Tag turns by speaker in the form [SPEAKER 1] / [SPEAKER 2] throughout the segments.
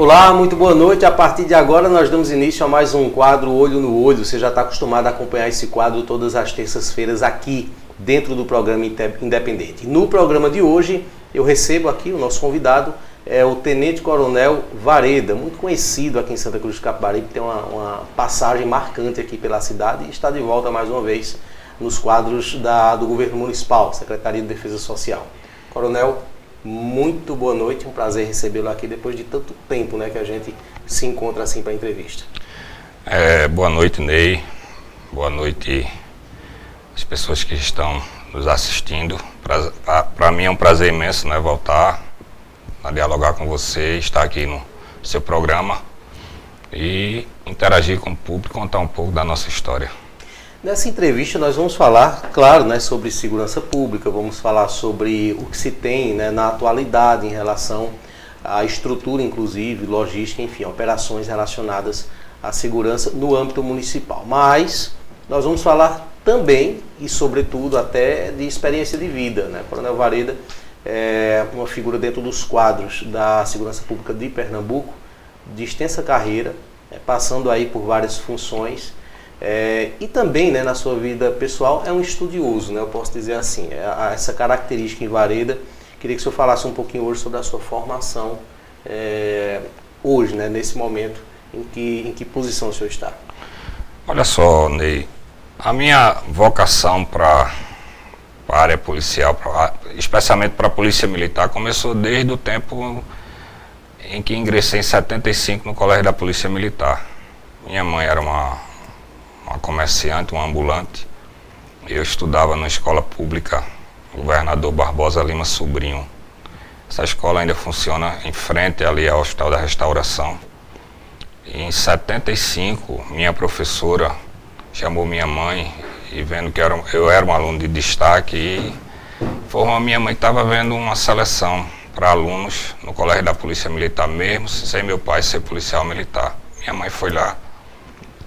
[SPEAKER 1] Olá, muito boa noite. A partir de agora nós damos início a mais um quadro Olho no Olho. Você já está acostumado a acompanhar esse quadro todas as terças-feiras aqui dentro do programa Independente. No programa de hoje eu recebo aqui o nosso convidado, é o Tenente Coronel Vareda, muito conhecido aqui em Santa Cruz do Capibaribe, tem uma, uma passagem marcante aqui pela cidade e está de volta mais uma vez nos quadros da, do governo municipal, Secretaria de Defesa Social. Coronel, muito boa noite, um prazer recebê-lo aqui depois de tanto tempo né, que a gente se encontra assim para entrevista.
[SPEAKER 2] É, boa noite, Ney. Boa noite as pessoas que estão nos assistindo. Para mim é um prazer imenso né, voltar a dialogar com você, estar aqui no seu programa e interagir com o público, contar um pouco da nossa história.
[SPEAKER 1] Nessa entrevista nós vamos falar, claro, né, sobre segurança pública, vamos falar sobre o que se tem né, na atualidade em relação à estrutura, inclusive, logística, enfim, operações relacionadas à segurança no âmbito municipal. Mas nós vamos falar também e, sobretudo, até de experiência de vida. Né? Coronel Vareda é uma figura dentro dos quadros da segurança pública de Pernambuco, de extensa carreira, é, passando aí por várias funções é, e também, né, na sua vida pessoal, é um estudioso, né, eu posso dizer assim. É, essa característica em Vareda. Queria que o senhor falasse um pouquinho hoje sobre a sua formação é, hoje, né, nesse momento, em que, em que posição o senhor está.
[SPEAKER 2] Olha só, Ney, a minha vocação para a área policial, pra, especialmente para a polícia militar, começou desde o tempo em que ingressei em 75 no Colégio da Polícia Militar. Minha mãe era uma uma comerciante, um ambulante. Eu estudava na escola pública Governador Barbosa Lima Sobrinho. Essa escola ainda funciona em frente ali ao Hospital da Restauração. E em 75, minha professora chamou minha mãe e vendo que eu era um aluno de destaque e informou minha mãe estava vendo uma seleção para alunos no Colégio da Polícia Militar mesmo, sem meu pai ser policial militar. Minha mãe foi lá,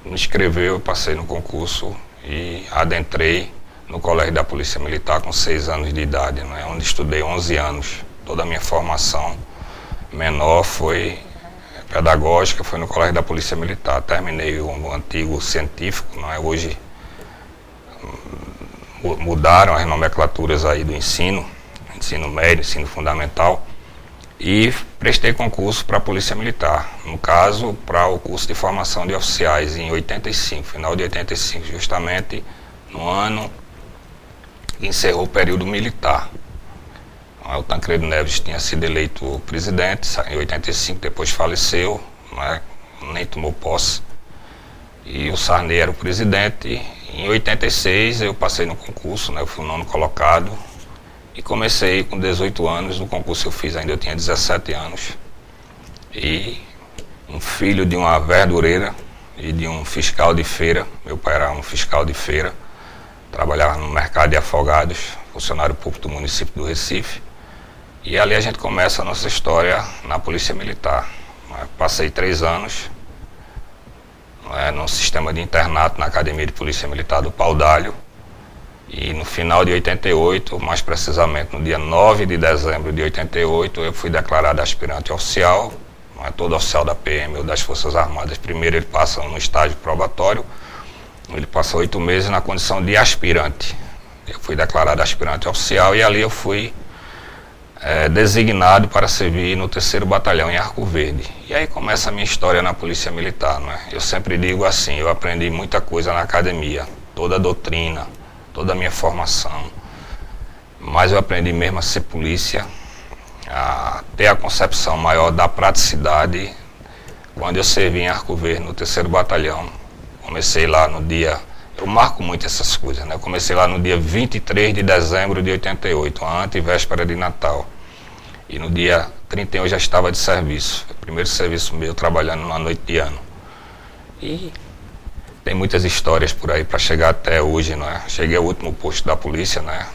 [SPEAKER 2] me inscreveu, passei no concurso e adentrei no Colégio da Polícia Militar com seis anos de idade, né, onde estudei 11 anos. Toda a minha formação menor foi pedagógica, foi no Colégio da Polícia Militar. Terminei o antigo científico, não é? hoje hum, mudaram as nomenclaturas aí do ensino, ensino médio, ensino fundamental e prestei concurso para a Polícia Militar, no caso, para o curso de formação de oficiais em 85, final de 85, justamente no ano que encerrou o período militar. O Tancredo Neves tinha sido eleito presidente em 85, depois faleceu, né, nem tomou posse. E o Sarney era o presidente. Em 86 eu passei no concurso, né, eu fui o nono colocado, e comecei com 18 anos, no concurso eu fiz ainda eu tinha 17 anos. E um filho de uma verdureira e de um fiscal de feira, meu pai era um fiscal de feira, trabalhava no mercado de afogados, funcionário público do município do Recife. E ali a gente começa a nossa história na Polícia Militar. Passei três anos é, no sistema de internato na Academia de Polícia Militar do Pau d'Alho e no final de 88, mais precisamente no dia 9 de dezembro de 88, eu fui declarado aspirante oficial. Não é todo oficial da PM ou das Forças Armadas. Primeiro ele passa no estágio probatório, ele passa oito meses na condição de aspirante. Eu fui declarado aspirante oficial e ali eu fui é, designado para servir no terceiro batalhão em Arco Verde. E aí começa a minha história na Polícia Militar. Não é? Eu sempre digo assim, eu aprendi muita coisa na academia, toda a doutrina, toda a minha formação. Mas eu aprendi mesmo a ser polícia, a ter a concepção maior da praticidade quando eu servi em Arco Verde, no terceiro batalhão. Comecei lá no dia. Eu marco muito essas coisas, né? Comecei lá no dia 23 de dezembro de 88, a antevéspera de Natal. E no dia 31 eu já estava de serviço. Primeiro serviço meu trabalhando na noite de ano. E tem muitas histórias por aí para chegar até hoje, não é? Cheguei ao último posto da polícia, né?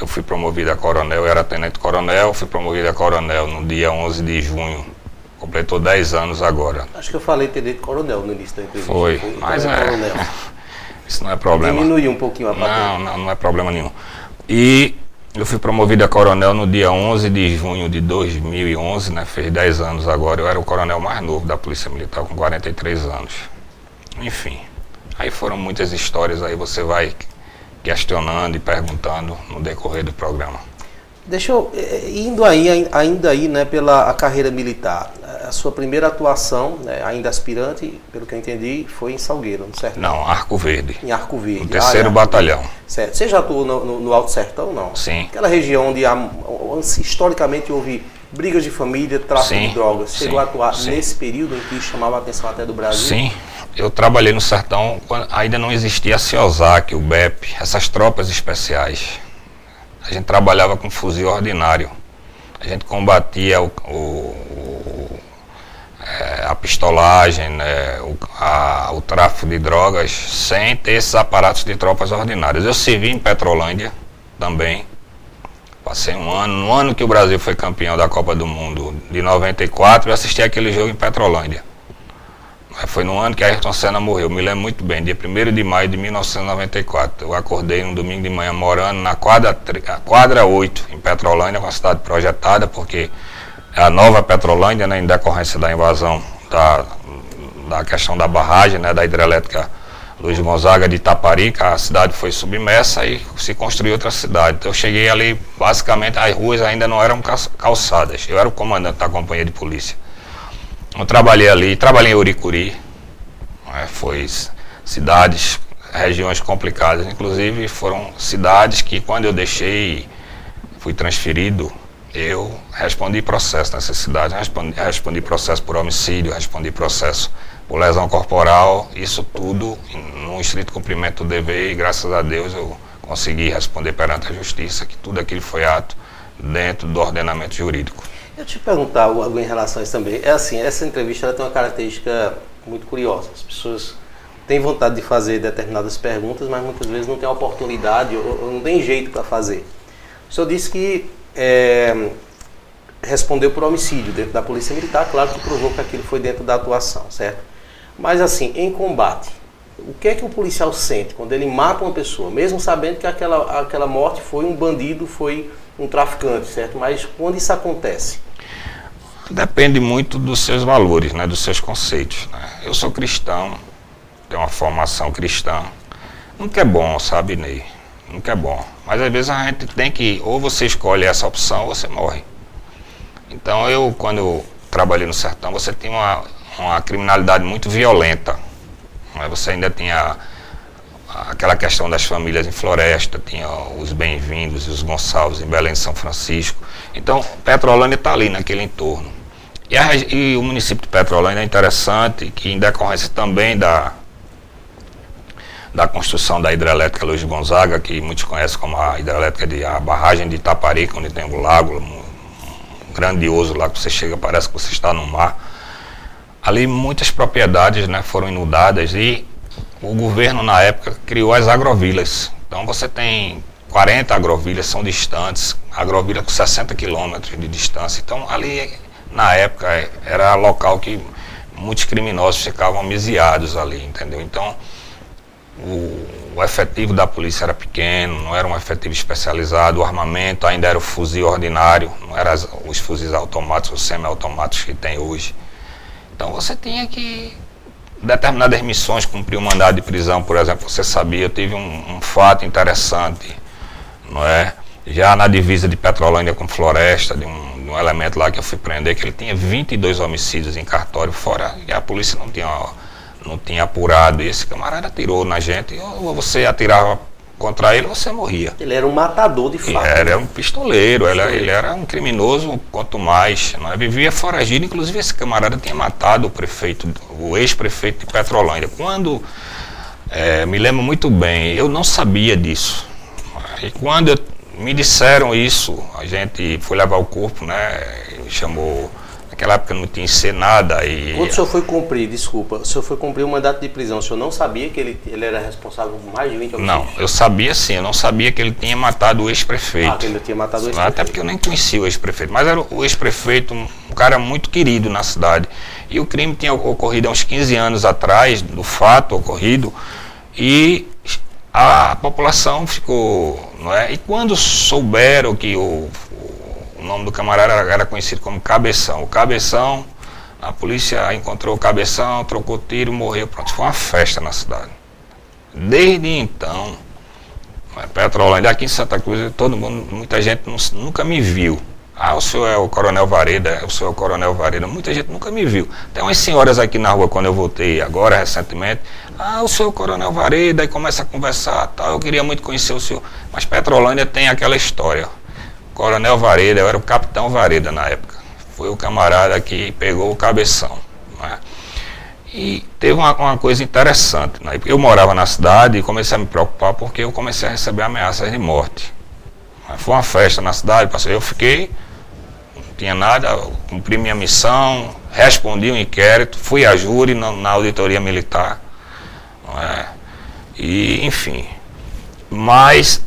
[SPEAKER 2] Eu fui promovido a coronel, eu era tenente coronel, fui promovido a coronel no dia 11 de junho. Completou 10 anos agora.
[SPEAKER 1] Acho que eu falei tenente coronel no início da entrevista.
[SPEAKER 2] Foi, foi mas é, isso não é problema.
[SPEAKER 1] Diminuir um pouquinho a
[SPEAKER 2] patente. Não, não, não é problema nenhum. E Eu fui promovido a coronel no dia 11 de junho de 2011, né? Fez 10 anos agora. Eu era o coronel mais novo da Polícia Militar, com 43 anos. Enfim, aí foram muitas histórias, aí você vai questionando e perguntando no decorrer do programa.
[SPEAKER 1] Deixa eu, eh, eh, indo aí, ainda aí, né, pela a carreira militar, a sua primeira atuação, né, ainda aspirante, pelo que eu entendi, foi em Salgueiro, não certo?
[SPEAKER 2] Não, Arco Verde.
[SPEAKER 1] Em Arco Verde. No
[SPEAKER 2] terceiro ah, batalhão.
[SPEAKER 1] Certo. Você já atuou no, no, no, Alto Sertão, não?
[SPEAKER 2] Sim.
[SPEAKER 1] Aquela região onde há, historicamente houve brigas de família, tráfico sim, de drogas. Chegou sim, a atuar sim. nesse período em que chamava a atenção até do Brasil?
[SPEAKER 2] Sim. Eu trabalhei no Sertão quando ainda não existia a CIOSAC, o BEP, essas tropas especiais a gente trabalhava com fuzil ordinário. A gente combatia o, o, o é, a pistolagem, né, o, a, o tráfico de drogas, sem ter esses aparatos de tropas ordinárias. Eu servi em Petrolândia também. Passei um ano, no ano que o Brasil foi campeão da Copa do Mundo de 94, eu assisti aquele jogo em Petrolândia. Foi no ano que Ayrton Senna morreu, me lembro muito bem, dia 1 de maio de 1994. Eu acordei um domingo de manhã morando na quadra, quadra 8, em Petrolândia, uma cidade projetada, porque é a nova Petrolândia, né, em decorrência da invasão da, da questão da barragem, né, da hidrelétrica Luiz Gonzaga de Itaparica, a cidade foi submersa e se construiu outra cidade. Então eu cheguei ali, basicamente as ruas ainda não eram calçadas. Eu era o comandante da companhia de polícia. Eu trabalhei ali, trabalhei em Uricuri, né, foi cidades, regiões complicadas, inclusive foram cidades que quando eu deixei, fui transferido, eu respondi processo nessas cidades, respondi, respondi processo por homicídio, respondi processo por lesão corporal, isso tudo no estrito cumprimento do dever e graças a Deus eu consegui responder perante a justiça que tudo aquilo foi ato dentro do ordenamento jurídico.
[SPEAKER 1] Eu te perguntar algo em relação a isso também. É assim, essa entrevista ela tem uma característica muito curiosa. As pessoas têm vontade de fazer determinadas perguntas, mas muitas vezes não tem oportunidade ou, ou não tem jeito para fazer. O senhor disse que é, respondeu por homicídio dentro da Polícia Militar, claro que provou que aquilo foi dentro da atuação, certo? Mas assim, em combate, o que é que o policial sente quando ele mata uma pessoa, mesmo sabendo que aquela, aquela morte foi um bandido, foi um traficante, certo? Mas quando isso acontece?
[SPEAKER 2] Depende muito dos seus valores, né, dos seus conceitos. Né? Eu sou cristão, tenho uma formação cristã. Nunca é bom, sabe, Ney? Nunca é bom. Mas às vezes a gente tem que, ou você escolhe essa opção ou você morre. Então eu, quando eu trabalhei no sertão, você tem uma, uma criminalidade muito violenta. Você ainda tinha aquela questão das famílias em floresta, tinha os bem-vindos e os Gonçalves em Belém São Francisco. Então, Petrolândia está ali naquele entorno. E, a, e, o município de Petrolândia é interessante, que em decorrência também da, da construção da hidrelétrica Luiz Gonzaga, que muitos conhecem como a hidrelétrica de a barragem de Itaparica, onde tem um lago um, um grandioso lá que você chega, parece que você está no mar. Ali muitas propriedades né, foram inundadas e o governo na época criou as agrovilas. Então você tem 40 agrovilhas, são distantes, agrovila com 60 quilômetros de distância. Então ali, na época, era local que muitos criminosos ficavam amisiados ali, entendeu? Então o, o, efetivo da polícia era pequeno, não era um efetivo especializado, o armamento ainda era o fuzil ordinário, não eram os fuzis automáticos, os semi-automáticos que tem hoje. Então você tinha que determinadas missões, cumprir um mandado de prisão, por exemplo, você sabia, eu tive um, um, fato interessante, não é? Já na divisa de Petrolândia com Floresta, de um, de um, elemento lá que eu fui prender, que ele tinha 22 homicídios em cartório, fora, e a polícia não tinha, não tinha apurado, e esse camarada atirou na gente, ou você atirava contra ele, você morria.
[SPEAKER 1] Ele era um matador de fato.
[SPEAKER 2] Ele era um pistoleiro, ele, ele, era um criminoso, quanto mais. Não é? Vivia foragido, inclusive esse camarada tinha matado o prefeito, o ex-prefeito de Petrolândia. Quando, é, me lembro muito bem, eu não sabia disso. E quando eu, me disseram isso, a gente foi levar o corpo, né? Chamou Naquela época não tinha ser nada. E...
[SPEAKER 1] Quando o senhor foi cumprir, desculpa, o senhor foi cumprir um mandato de prisão, o senhor não sabia que ele, ele era responsável por mais de 20 homicídios?
[SPEAKER 2] Não, eu sabia sim, eu não sabia que ele tinha matado o ex-prefeito. Ah,
[SPEAKER 1] que ele tinha matado o ex-prefeito.
[SPEAKER 2] Até porque eu nem conhecia o ex-prefeito, mas era o ex-prefeito, um cara muito querido na cidade. E o crime tinha ocorrido há uns 15 anos atrás, do fato ocorrido, e a população ficou, não é? E quando souberam que o, o nome do camarada era, conhecido como Cabeção, o Cabeção, a polícia encontrou o Cabeção, trocou tiro, morreu, pronto, foi uma festa na cidade. Desde então, é, Petrolândia aqui em Santa Cruz, todo mundo, muita gente nunca me viu. Ah, o senhor é o Coronel Vareda, o senhor é o Coronel Vareda. Muita gente nunca me viu. Tem umas senhoras aqui na rua, quando eu voltei agora, recentemente. Ah, o senhor é o Coronel Vareda, e começa a conversar, tal. Eu queria muito conhecer o senhor. Mas Petrolândia tem aquela história. Coronel Vareda, eu era o Capitão Vareda na época. Foi o camarada que pegou o cabeção. Né? E teve uma, uma, coisa interessante. Né? Eu morava na cidade e comecei a me preocupar porque eu comecei a receber ameaças de morte. Foi uma festa na cidade, eu fiquei tinha nada, cumpri minha missão, respondi um inquérito, fui a júri na, na auditoria militar. É? E, enfim. Mas,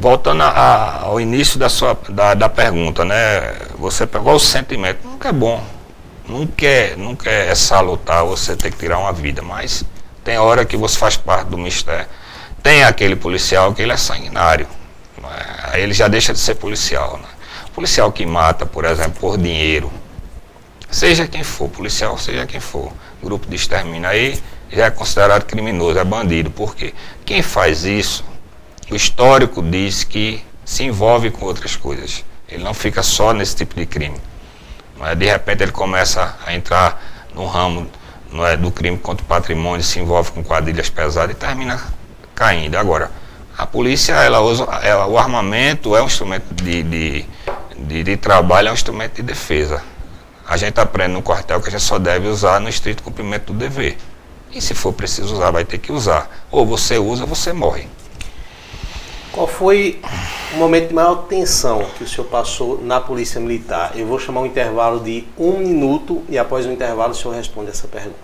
[SPEAKER 2] voltando a, ao início da, sua, da, da pergunta, né? Você pegou o sentimento, nunca é bom. Nunca é, nunca é salutar você ter que tirar uma vida, mas tem hora que você faz parte do mistério. Tem aquele policial que ele é sanguinário. É? Aí ele já deixa de ser policial. Né? Policial que mata, por exemplo, por dinheiro, seja quem for, policial, seja quem for, grupo de extermínio, aí já é considerado criminoso, é bandido. Por quê? Quem faz isso, o histórico diz que se envolve com outras coisas. Ele não fica só nesse tipo de crime. Mas de repente ele começa a entrar no ramo não é, do crime contra o patrimônio, se envolve com quadrilhas pesadas e termina caindo. Agora, a polícia, ela usa, ela, o armamento é um instrumento de, de de, de trabalho é um instrumento de defesa. A gente aprende no quartel que a gente só deve usar no estrito cumprimento do dever. E se for preciso usar, vai ter que usar. Ou você usa, ou você morre.
[SPEAKER 1] Qual foi o momento de maior tensão que o senhor passou na Polícia Militar? Eu vou chamar um intervalo de um minuto e após o intervalo o senhor responde essa pergunta.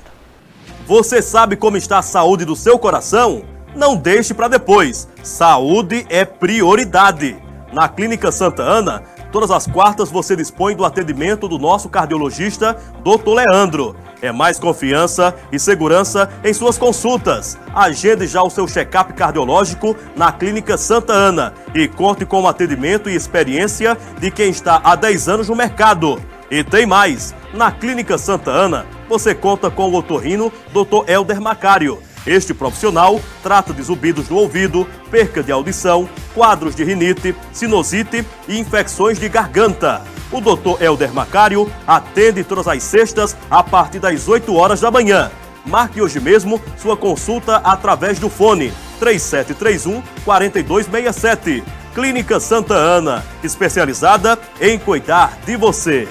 [SPEAKER 3] Você sabe como está a saúde do seu coração? Não deixe para depois. Saúde é prioridade. Na Clínica Santa Ana, Todas as quartas você dispõe do atendimento do nosso cardiologista, Dr. Leandro. É mais confiança e segurança em suas consultas. Agende já o seu check-up cardiológico na Clínica Santa Ana e conte com o atendimento e experiência de quem está há 10 anos no mercado. E tem mais! Na Clínica Santa Ana, você conta com o otorrino Dr. Elder Macário este profissional trata de zumbidos do ouvido, perca de audição, quadros de rinite, sinusite e infecções de garganta. O Dr. Elder Macário atende todas as sextas a partir das 8 horas da manhã. Marque hoje mesmo sua consulta através do fone 3731 4267. Clínica Santa Ana, especializada em cuidar de você.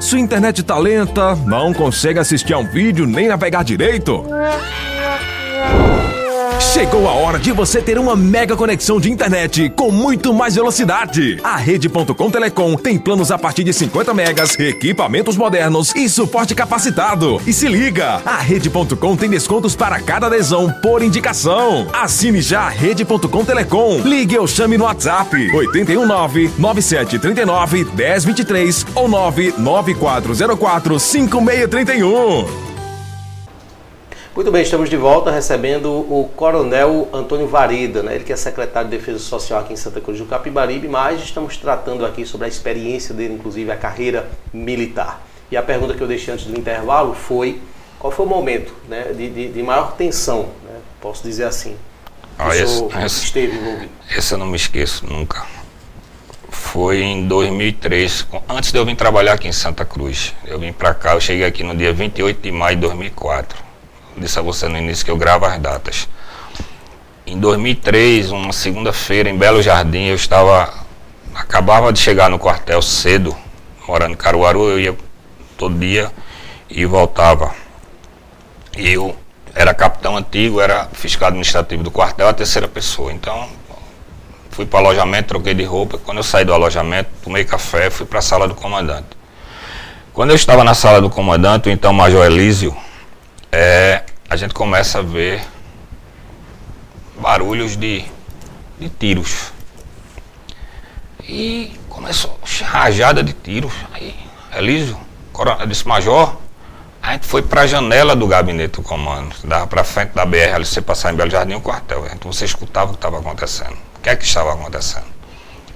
[SPEAKER 4] Sua internet tá lenta, não consegue assistir a um vídeo nem navegar direito? Chegou a hora de você ter uma mega conexão de internet com muito mais velocidade. A Rede.com Telecom tem planos a partir de 50 megas, equipamentos modernos e suporte capacitado. E se liga, a Rede.com tem descontos para cada adesão por indicação. Assine já a Rede.com Telecom. Ligue ou chame no WhatsApp 819 9739 1023 ou 99404 5631.
[SPEAKER 1] Muito bem, estamos de volta recebendo o Coronel Antônio Varida, né? ele que é secretário de Defesa Social aqui em Santa Cruz do Capibaribe, mas estamos tratando aqui sobre a experiência dele, inclusive a carreira militar. E a pergunta que eu deixei antes do intervalo foi qual foi o momento né, de, de, de maior tensão, né? posso dizer assim,
[SPEAKER 2] ah, esse, esse, esteve envolvido? Esse eu não me esqueço nunca. Foi em 2003, antes de eu vir trabalhar aqui em Santa Cruz. Eu vim para cá, eu cheguei aqui no dia 28 de maio de 2004 disse a você no início que eu gravo as datas. Em 2003, uma segunda-feira em Belo Jardim, eu estava acabava de chegar no quartel cedo, morando em Caruaru, eu ia todo dia e voltava. Eu era capitão antigo, era fiscal administrativo do quartel, a terceira pessoa. Então, fui para o alojamento, troquei de roupa. Quando eu saí do alojamento, tomei café, fui para a sala do comandante. Quando eu estava na sala do comandante, o então Major Elísio, é, a gente começa a ver barulhos de, de tiros. E começou rajada de tiros. Aí, Elísio, coronel, disse, Major, a gente foi para a janela do gabinete do comando, dava para frente da BR, ali você passar em Belo Jardim, o quartel. Então você escutava o que estava acontecendo. O que é que estava acontecendo?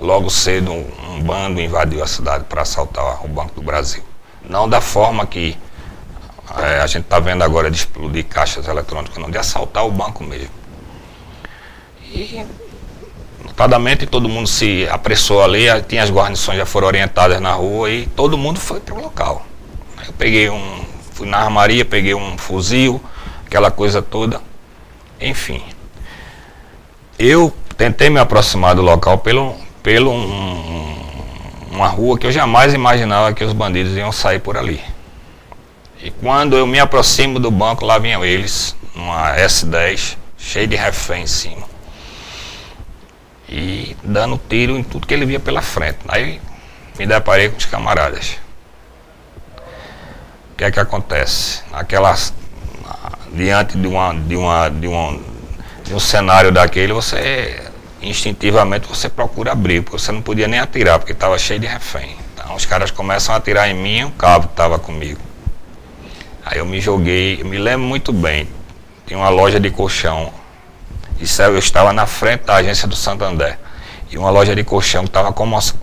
[SPEAKER 2] Logo cedo, um, um bando invadiu a cidade para assaltar o Banco do Brasil. Não da forma que a gente está vendo agora de explodir caixas eletrônicas, não, de assaltar o banco mesmo. E, notadamente, todo mundo se apressou ali, tinha as guarnições já foram orientadas na rua e todo mundo foi para o local. Eu peguei um, fui na armaria, peguei um fuzil, aquela coisa toda, enfim. Eu tentei me aproximar do local pelo, pelo um, uma rua que eu jamais imaginava que os bandidos iam sair por ali. E quando eu me aproximo do banco, lá vinham eles, numa S10, cheio de refém em cima. E dando tiro em tudo que ele via pela frente. Aí me deparei com os camaradas. O que é que acontece? Aquelas, diante de, uma, de, uma, de, uma, de um cenário daquele, você instintivamente você procura abrir, porque você não podia nem atirar, porque estava cheio de refém. Então os caras começam a atirar em mim e o cabo estava comigo. Aí eu me joguei, eu me lembro muito bem. Tinha uma loja de colchão. Isso eu estava na frente da agência do Santander. E uma loja de colchão que estava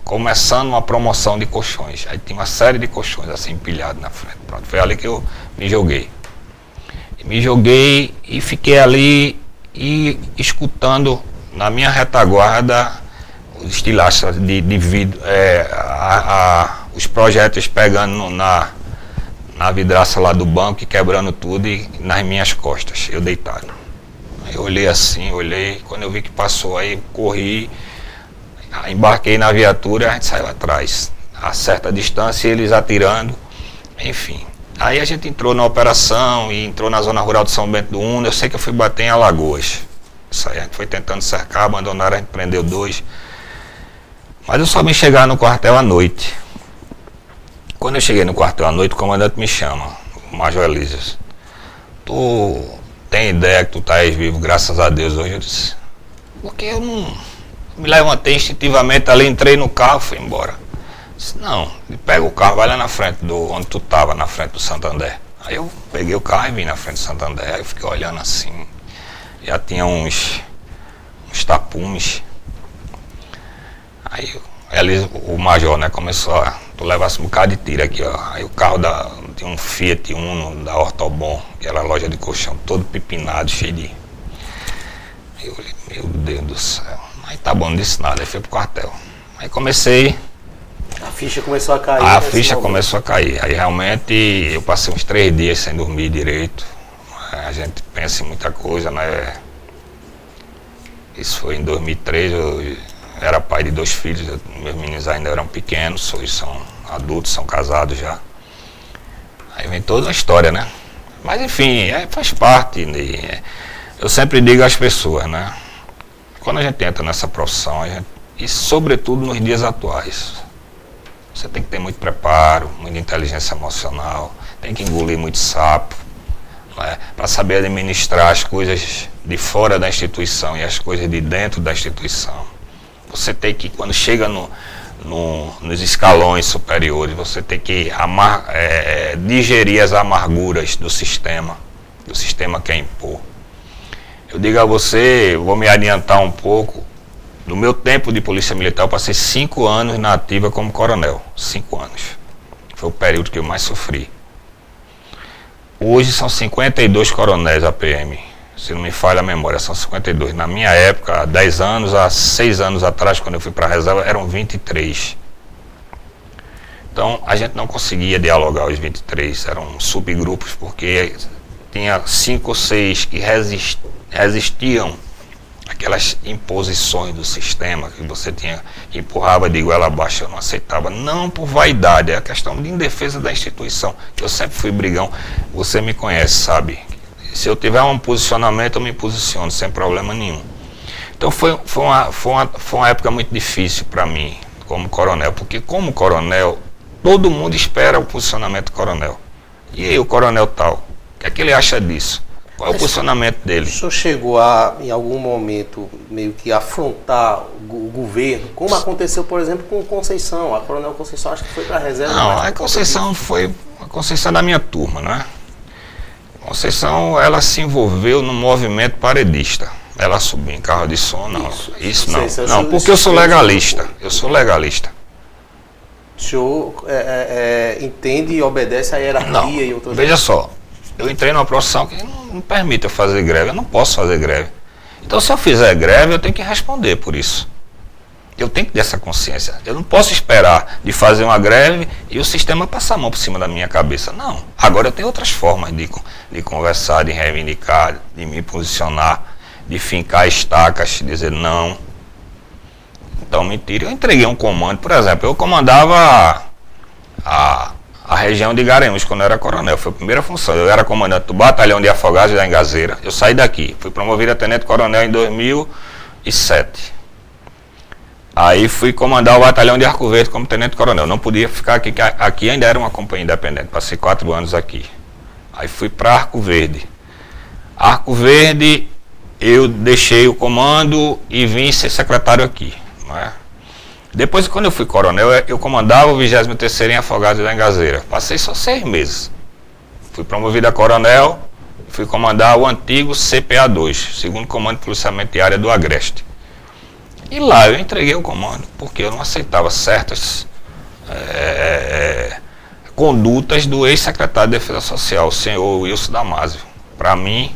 [SPEAKER 2] começando uma promoção de colchões. Aí tinha uma série de colchões assim empilhados na frente. Pronto, foi ali que eu me joguei. Me joguei e fiquei ali e escutando na minha retaguarda os estilhaços de, de vidro, é, a, a, os projéteis pegando na, na vidraça lá do banco quebrando tudo e nas minhas costas, eu deitado. Eu olhei assim, olhei, quando eu vi que passou, aí corri, embarquei na viatura, a gente saiu atrás, a certa distância, eles atirando, enfim. Aí a gente entrou na operação e entrou na zona rural de São Bento do Uno, eu sei que eu fui bater em Alagoas. Isso aí, a gente foi tentando cercar, abandonaram, a gente prendeu dois. Mas eu só vim chegar no quartel à noite. Quando eu cheguei no quartel à noite, o comandante me chama, o Major Elísias. Tu tem ideia que tu estás vivo, graças a Deus, hoje? Eu disse, porque eu não me levantei instintivamente ali, entrei no carro fui embora. Eu disse, não, pega o carro, vai lá na frente do onde tu estava, na frente do Santander. Aí eu peguei o carro e vim na frente do Santander, aí eu fiquei olhando assim, já tinha uns, uns tapumes. Aí ele, o major, né, começou a. Tu levasse um bocado de tiro aqui, ó. Aí o carro da, de um Fiat Uno da Ortobon, que era a loja de colchão, todo pipinado, cheio de. Eu olhei, meu Deus do céu. Aí tá bom, não disse nada, aí fui pro quartel. Aí comecei.
[SPEAKER 1] A ficha começou a cair.
[SPEAKER 2] A ficha momento. começou a cair. Aí realmente eu passei uns três dias sem dormir direito. A gente pensa em muita coisa, né? Isso foi em 2003, eu era pai de dois filhos, meus meninos ainda eram pequenos, hoje são adultos, são casados já. Aí vem toda a história, né? Mas enfim, é, faz parte. É, eu sempre digo às pessoas, né? Quando a gente entra nessa profissão, gente, e sobretudo nos dias atuais, você tem que ter muito preparo, muita inteligência emocional, tem que engolir muito sapo, né? para saber administrar as coisas de fora da instituição e as coisas de dentro da instituição. Você tem que, quando chega no, no, nos escalões superiores, você tem que amar, é, digerir as amarguras do sistema, do sistema que é impor. Eu digo a você, vou me adiantar um pouco, no meu tempo de polícia militar, eu passei cinco anos na ativa como coronel. Cinco anos. Foi o período que eu mais sofri. Hoje são 52 coronéis APM se não me falha a memória, são 52. Na minha época, há 10 anos, há 6 anos atrás, quando eu fui para a reserva, eram 23. Então, a gente não conseguia dialogar os 23, eram subgrupos, porque tinha 5 ou 6 que resist, resistiam aquelas imposições do sistema que você tinha que empurrava de igual abaixo, eu não aceitava. Não por vaidade, é a questão de indefesa da instituição, que eu sempre fui brigão. Você me conhece, sabe? Se eu tiver um posicionamento, eu me posiciono sem problema nenhum. Então foi, foi, uma, foi, uma, foi uma época muito difícil para mim, como coronel, porque como coronel, todo mundo espera o posicionamento do coronel. E aí o coronel tal, o que é que ele acha disso? Qual é o posicionamento dele? O
[SPEAKER 1] senhor chegou a, em algum momento, meio que afrontar o, governo, como aconteceu, por exemplo, com Conceição. A Coronel Conceição acho que foi para a reserva.
[SPEAKER 2] Não, a Conceição foi a Conceição da minha turma, né? Conceição, ela se envolveu no movimento paredista. Ela subiu em carro de som, não. Isso, isso não. Sim, não, porque eu sou legalista. Eu sou legalista.
[SPEAKER 1] O senhor é, é, é, entende e obedece à hierarquia
[SPEAKER 2] não,
[SPEAKER 1] e
[SPEAKER 2] outras Veja só, eu entrei numa profissão que não, não permite eu fazer greve. Eu não posso fazer greve. Então, se eu fizer greve, eu tenho que responder por isso. Eu tenho que ter essa consciência. Eu não posso esperar de fazer uma greve e o sistema passar a mão por cima da minha cabeça. Não. Agora eu tenho outras formas de, de conversar, de reivindicar, de me posicionar, de fincar estacas, dizer não. Então, mentira. Eu entreguei um comando, por exemplo, eu comandava a, a região de Garanhuns quando eu era coronel. Foi a primeira função. Eu era comandante do batalhão de afogados da Engazeira. Eu saí daqui. Fui promovido a tenente coronel em 2007. Aí fui comandar o batalhão de Arco Verde como tenente-coronel. Não podia ficar aqui, aqui ainda era uma companhia independente. Passei quatro anos aqui. Aí fui para Arco Verde. Arco Verde, eu deixei o comando e vim ser secretário aqui. É? Depois, quando eu fui coronel, eu comandava o 23 em Afogados da Engazeira. Passei só seis meses. Fui promovido a coronel, fui comandar o antigo CPA-2, segundo comando de policiamento de área do Agreste. E lá eu entreguei o comando, porque eu não aceitava certas é, condutas do ex-secretário de Defesa Social, o senhor Wilson Damasio. Para mim,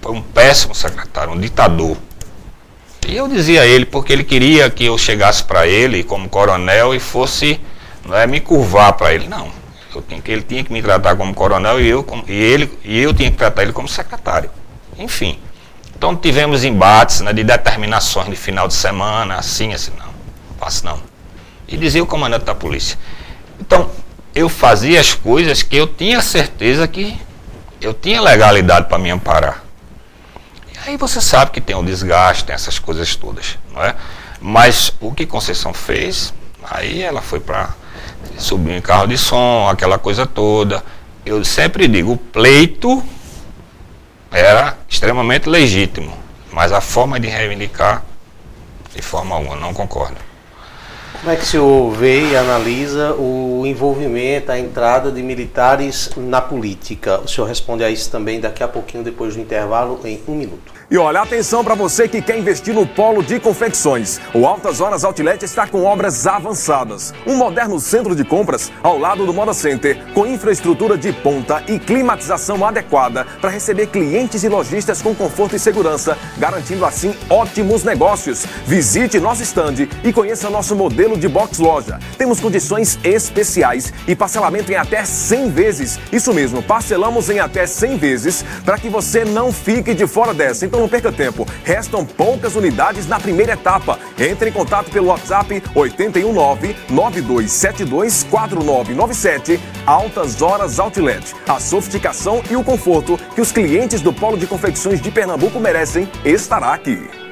[SPEAKER 2] foi um péssimo secretário, um ditador. E eu dizia a ele, porque ele queria que eu chegasse para ele como coronel e fosse não é, me curvar para ele. Não. Eu tinha que, ele tinha que me tratar como coronel e eu, e, ele, e eu tinha que tratar ele como secretário. Enfim. Então tivemos embates né, de determinações de final de semana, assim, assim, não, faço não. E dizia o comandante da polícia. Então, eu fazia as coisas que eu tinha certeza que eu tinha legalidade para me amparar. E aí você sabe que tem o um desgaste, tem essas coisas todas, não é? Mas o que Conceição fez, aí ela foi para subir em carro de som, aquela coisa toda. Eu sempre digo, o pleito era extremamente legítimo, mas a forma de reivindicar, de forma alguma, não concordo.
[SPEAKER 1] Como é que o senhor vê e analisa o envolvimento, a entrada de militares na política? O senhor responde a isso também daqui a pouquinho, depois do intervalo, em um minuto.
[SPEAKER 4] E olha, atenção para você que quer investir no polo de confecções. O Altas Horas Outlet está com obras avançadas. Um moderno centro de compras ao lado do Moda Center, com infraestrutura de ponta e climatização adequada para receber clientes e lojistas com conforto e segurança, garantindo assim ótimos negócios. Visite nosso estande e conheça nosso modelo de box loja. Temos condições especiais e parcelamento em até 100 vezes. Isso mesmo, parcelamos em até 100 vezes para que você não fique de fora dessa. Então, não perca tempo. Restam poucas unidades na primeira etapa. Entre em contato pelo WhatsApp 819 9272 4997 Altas Horas Outlet. A sofisticação e o conforto que os clientes do Polo de Confecções de Pernambuco merecem estará aqui.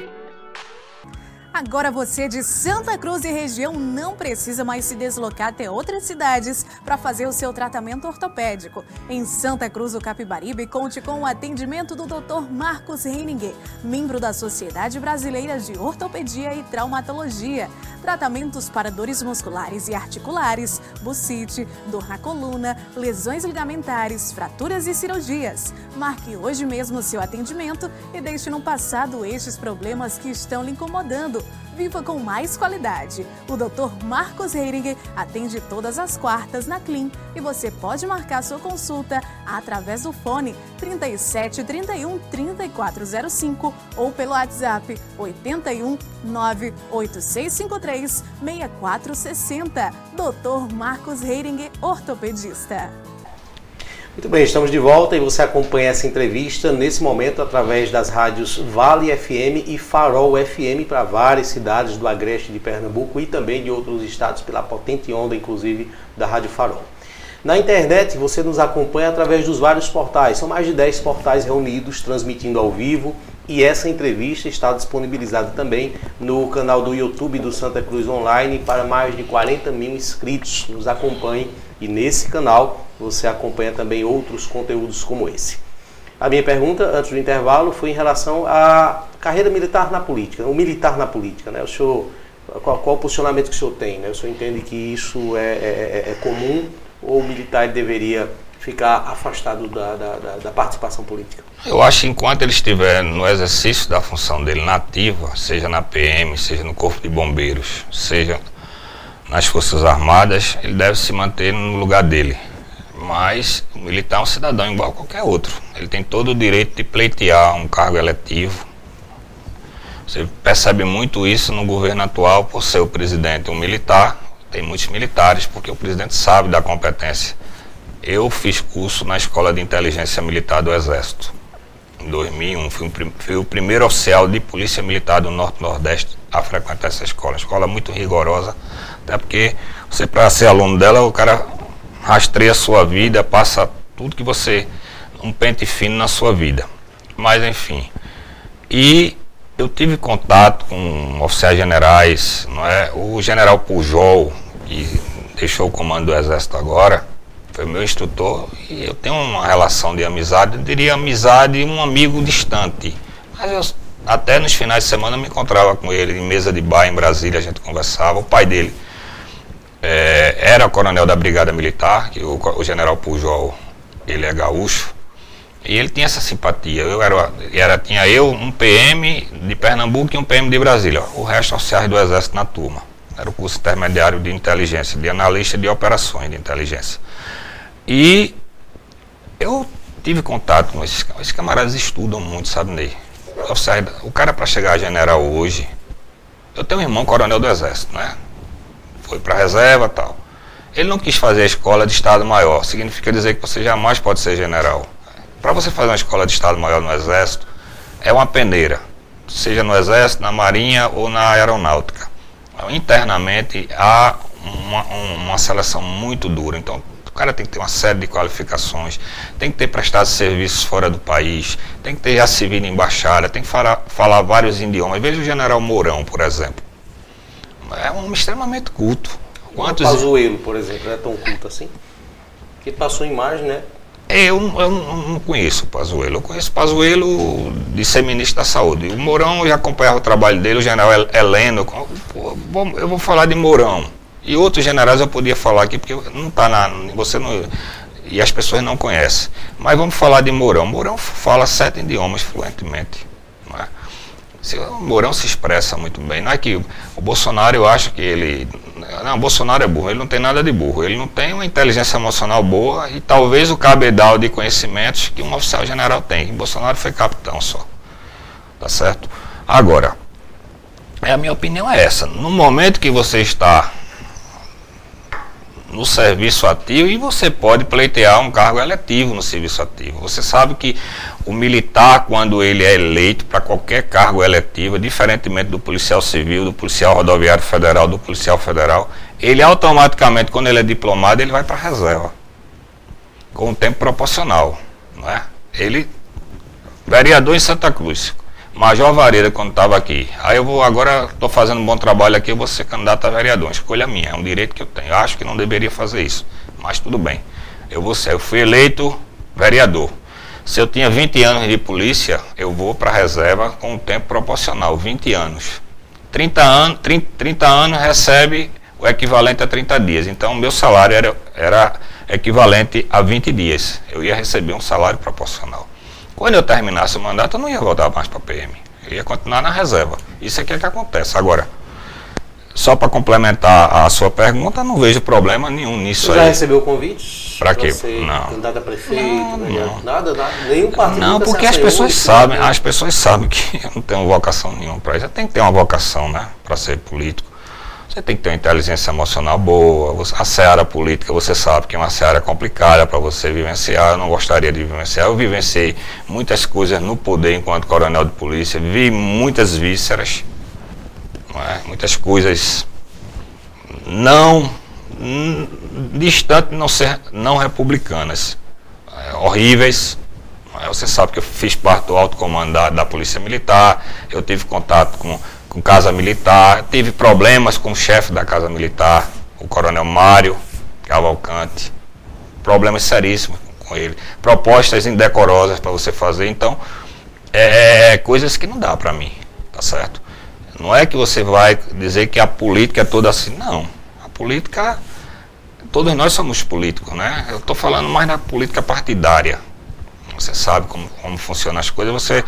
[SPEAKER 5] Agora você de Santa Cruz e região não precisa mais se deslocar até outras cidades para fazer o seu tratamento ortopédico. Em Santa Cruz do Capibaribe, conte com o atendimento do Dr. Marcos Reininger, membro da Sociedade Brasileira de Ortopedia e Traumatologia. Tratamentos para dores musculares e articulares, bucite, dor na coluna, lesões ligamentares, fraturas e cirurgias. Marque hoje mesmo seu atendimento e deixe no passado estes problemas que estão lhe incomodando. Viva com mais qualidade. O Dr. Marcos Heiringer atende todas as quartas na Clean e você pode marcar sua consulta através do fone 37 31 3405 ou pelo WhatsApp 81 98653 6460. Dr. Marcos Heiringer, ortopedista.
[SPEAKER 1] Muito bem, estamos de volta e você acompanha essa entrevista nesse momento através das rádios Vale FM e Farol FM para várias cidades do Agreste de Pernambuco e também de outros estados pela potente onda, inclusive da Rádio Farol. Na internet você nos acompanha através dos vários portais, são mais de 10 portais reunidos transmitindo ao vivo e essa entrevista está disponibilizada também no canal do YouTube do Santa Cruz Online para mais de 40 mil inscritos. Nos acompanhe e nesse canal você acompanha também outros conteúdos como esse. A minha pergunta antes do intervalo foi em relação à carreira militar na política, o militar na política, né? O senhor, qual, qual o posicionamento que o senhor tem? Né? O senhor entende que isso é, é, é, é comum ou o militar deveria ficar afastado da, da, da, participação política?
[SPEAKER 2] Eu acho que enquanto ele estiver no exercício da função dele nativa, seja na PM, seja no Corpo de Bombeiros, seja nas Forças Armadas, ele deve se manter no lugar dele. Mas o militar é um cidadão igual a qualquer outro. Ele tem todo o direito de pleitear um cargo eletivo. Você percebe muito isso no governo atual, por ser o presidente um militar, tem muitos militares, porque o presidente sabe da competência. Eu fiz curso na Escola de Inteligência Militar do Exército. Em 2001, fui, fui o primeiro oficial de Polícia Militar do Norte-Nordeste a frequentar essa escola. Escola muito rigorosa, até porque você, para ser aluno dela, o cara rastreia a sua vida, passa tudo que você. um pente fino na sua vida. Mas, enfim. E eu tive contato com oficiais generais, não é? O general Pujol, que deixou o comando do Exército agora, foi meu instrutor e eu tenho uma relação de amizade, eu diria amizade um amigo distante. Mas eu, até nos finais de semana eu me encontrava com ele em mesa de bar em Brasília, a gente conversava. O pai dele é, era coronel da Brigada Militar, que o, o general Pujol, ele é gaúcho. E ele tinha essa simpatia. Eu era, era, tinha eu, um PM de Pernambuco e um PM de Brasília. O resto oficiais do Exército na turma. Era o curso intermediário de inteligência, de analista de operações de inteligência. E eu tive contato com esses, esses camaradas estudam muito, sabe, Ney? O cara para chegar a general hoje, eu tenho um irmão coronel do exército, né? Foi para reserva tal. Ele não quis fazer a escola de Estado Maior, significa dizer que você jamais pode ser general. Para você fazer uma escola de Estado Maior no Exército, é uma peneira, seja no Exército, na Marinha ou na Aeronáutica. Internamente há uma, uma seleção muito dura, então cara tem que ter uma série de qualificações, tem que ter prestado serviços fora do país, tem que ter já servido em embaixada, tem que falar, falar vários idiomas. Veja o general Mourão, por exemplo. É um homem extremamente culto.
[SPEAKER 1] Quantos... O Pazuello, por exemplo, é tão culto assim? Que passou imagem, né?
[SPEAKER 2] Eu, eu não conheço o Pazuello. Eu conheço o Pazuello de ser ministro da Saúde. O Mourão, eu já acompanhava o trabalho dele, o general Heleno. Eu vou falar de Mourão. E outros generais eu podia falar aqui, porque não está na. Você não. E as pessoas não conhecem. Mas vamos falar de Mourão. Mourão fala sete idiomas fluentemente. Se, o Mourão se expressa muito bem. Não é que o Bolsonaro, eu acho que ele. Não, o Bolsonaro é burro, ele não tem nada de burro. Ele não tem uma inteligência emocional boa e talvez o cabedal de conhecimentos que um oficial general tem. O Bolsonaro foi capitão só. Tá certo? Agora, a minha opinião é essa. No momento que você está no serviço ativo e você pode pleitear um cargo eletivo no serviço ativo. Você sabe que o militar, quando ele é eleito para qualquer cargo eletivo, diferentemente do policial civil, do policial rodoviário federal, do policial federal, ele automaticamente, quando ele é diplomado, ele vai para a reserva. Com um tempo proporcional. Não é? Ele, vereador em Santa Cruz, Major Vareda, quando estava aqui. Aí eu vou, agora estou fazendo um bom trabalho aqui, eu vou ser candidato a vereador. Escolha minha, é um direito que eu tenho. Eu acho que não deveria fazer isso, mas tudo bem. Eu vou ser, eu fui eleito vereador. Se eu tinha 20 anos de polícia, eu vou para a reserva com um tempo proporcional, 20 anos. 30 anos, 30, 30 anos recebe o equivalente a 30 dias. Então, meu salário era, era equivalente a 20 dias. Eu ia receber um salário proporcional. Quando eu terminasse o mandato, eu não ia voltar mais para a PM. Eu ia continuar na reserva. Isso é que é que acontece. Agora, só para complementar a sua pergunta, não vejo problema nenhum nisso
[SPEAKER 1] Você
[SPEAKER 2] aí.
[SPEAKER 1] já recebeu o convite?
[SPEAKER 2] Para quê?
[SPEAKER 1] Não. Candidato a prefeito? Não, não. Nada, nada, nenhum partido.
[SPEAKER 2] Não, porque as pessoas sabem, as pessoas sabem que eu não tenho vocação nenhuma para isso. Tem que ter uma vocação, né, para ser político. Você tem que ter uma inteligência emocional boa. A seara política, você sabe que é uma seara complicada para você vivenciar. Eu não gostaria de vivenciar. Eu vivenciei muitas coisas no poder enquanto coronel de polícia. Vi muitas vísceras, é? muitas coisas não distantes, não ser não republicanas, é, horríveis. É? Você sabe que eu fiz parte do alto comando da, da Polícia Militar. Eu tive contato com com Casa Militar, tive problemas com o chefe da Casa Militar, o Coronel Mário Cavalcante, problemas seríssimos com ele, propostas indecorosas para você fazer, então é, é coisas que não dá para mim, tá certo? Não é que você vai dizer que a política é toda assim, não. A política todos nós somos políticos, né? Eu estou falando mais da política partidária. Você sabe como, como funcionam as coisas, você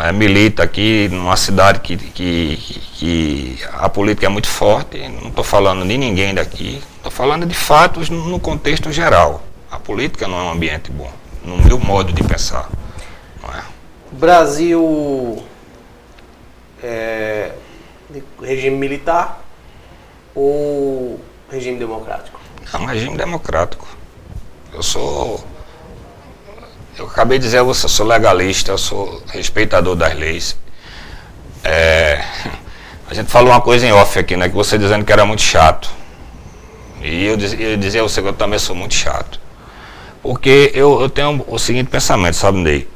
[SPEAKER 2] né, milita aqui numa cidade que, que, que a política é muito forte, não estou falando de ninguém daqui, estou falando de fatos no contexto geral. A política não é um ambiente bom, no meu modo de pensar. Não é?
[SPEAKER 1] Brasil é, regime militar ou regime democrático?
[SPEAKER 2] Não, regime democrático. Eu sou eu acabei de dizer a você, eu sou legalista, eu sou respeitador das leis. É, a gente falou uma coisa em off aqui, né? Que você dizendo que era muito chato. E eu, eu dizia a você que eu também sou muito chato. Porque eu, eu tenho o seguinte pensamento, sabe, Ney?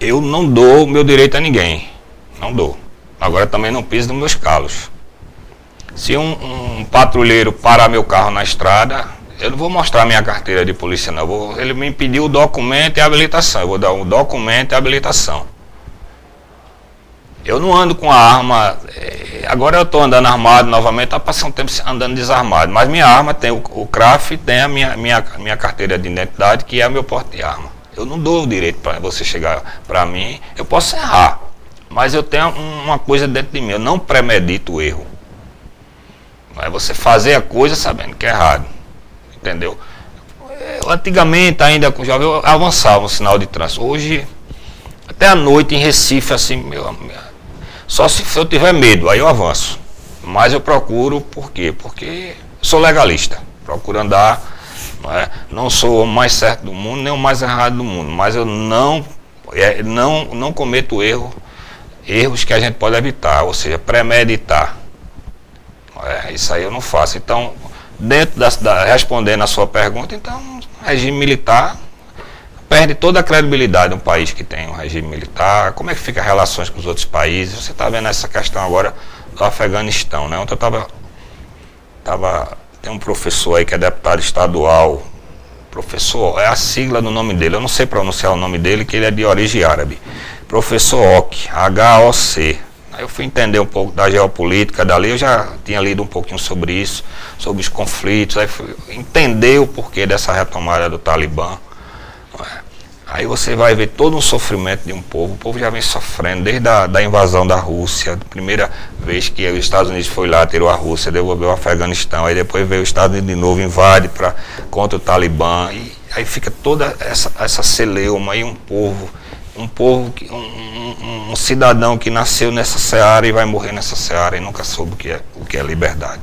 [SPEAKER 2] Eu não dou meu direito a ninguém. Não dou. Agora também não piso nos meus calos. Se um, um patrulheiro parar meu carro na estrada, eu não vou mostrar minha carteira de polícia, não. Vou, ele me pediu o documento e a habilitação. Eu vou dar o documento e habilitação. Eu não ando com a arma. Eh, agora eu estou andando armado novamente, está passando um tempo andando desarmado. Mas minha arma tem o, o CRAF, tem a minha, minha, minha carteira de identidade, que é meu porte de arma. Eu não dou o direito para você chegar para mim. Eu posso errar, mas eu tenho uma coisa dentro de mim. Eu não premedito o erro. É você fazer a coisa sabendo que é errado entendeu? Antigamente, ainda com jovem, avançava o sinal de trânsito. Hoje, até a noite em Recife, assim, meu, só se eu tiver medo, aí eu avanço. Mas eu procuro, por quê? Porque sou legalista. Procuro andar, não, é? não sou o mais certo do mundo, nem o mais errado do mundo. Mas eu não, é, não, não cometo erro, erros que a gente pode evitar, ou seja, premeditar. É, isso aí eu não faço. Então, dentro da, da, respondendo a sua pergunta, então, regime militar perde toda a credibilidade um país que tem um regime militar. Como é que fica as relações com os outros países? Você está vendo essa questão agora do Afeganistão, né? Ontem eu estava tava, tem um professor aí que é deputado estadual, professor, é a sigla do nome dele, eu não sei pronunciar o nome dele, que ele é de origem árabe. Professor Oc, H-O-C, Aí eu fui entender um pouco da geopolítica dali, eu já tinha lido um pouquinho sobre isso, sobre os conflitos, aí fui entender o porquê dessa retomada do Talibã. É? Aí você vai ver todo um sofrimento de um povo, o povo já vem sofrendo desde a da invasão da Rússia, primeira vez que os Estados Unidos foi lá, tirou a Rússia, devolveu o Afeganistão, aí depois veio os Estados Unidos de novo, invade pra, contra o Talibã, e aí fica toda essa, essa celeuma aí, um povo um povo, que, um, um, cidadão que nasceu nessa seara e vai morrer nessa seara e nunca soube o que é, o que é liberdade.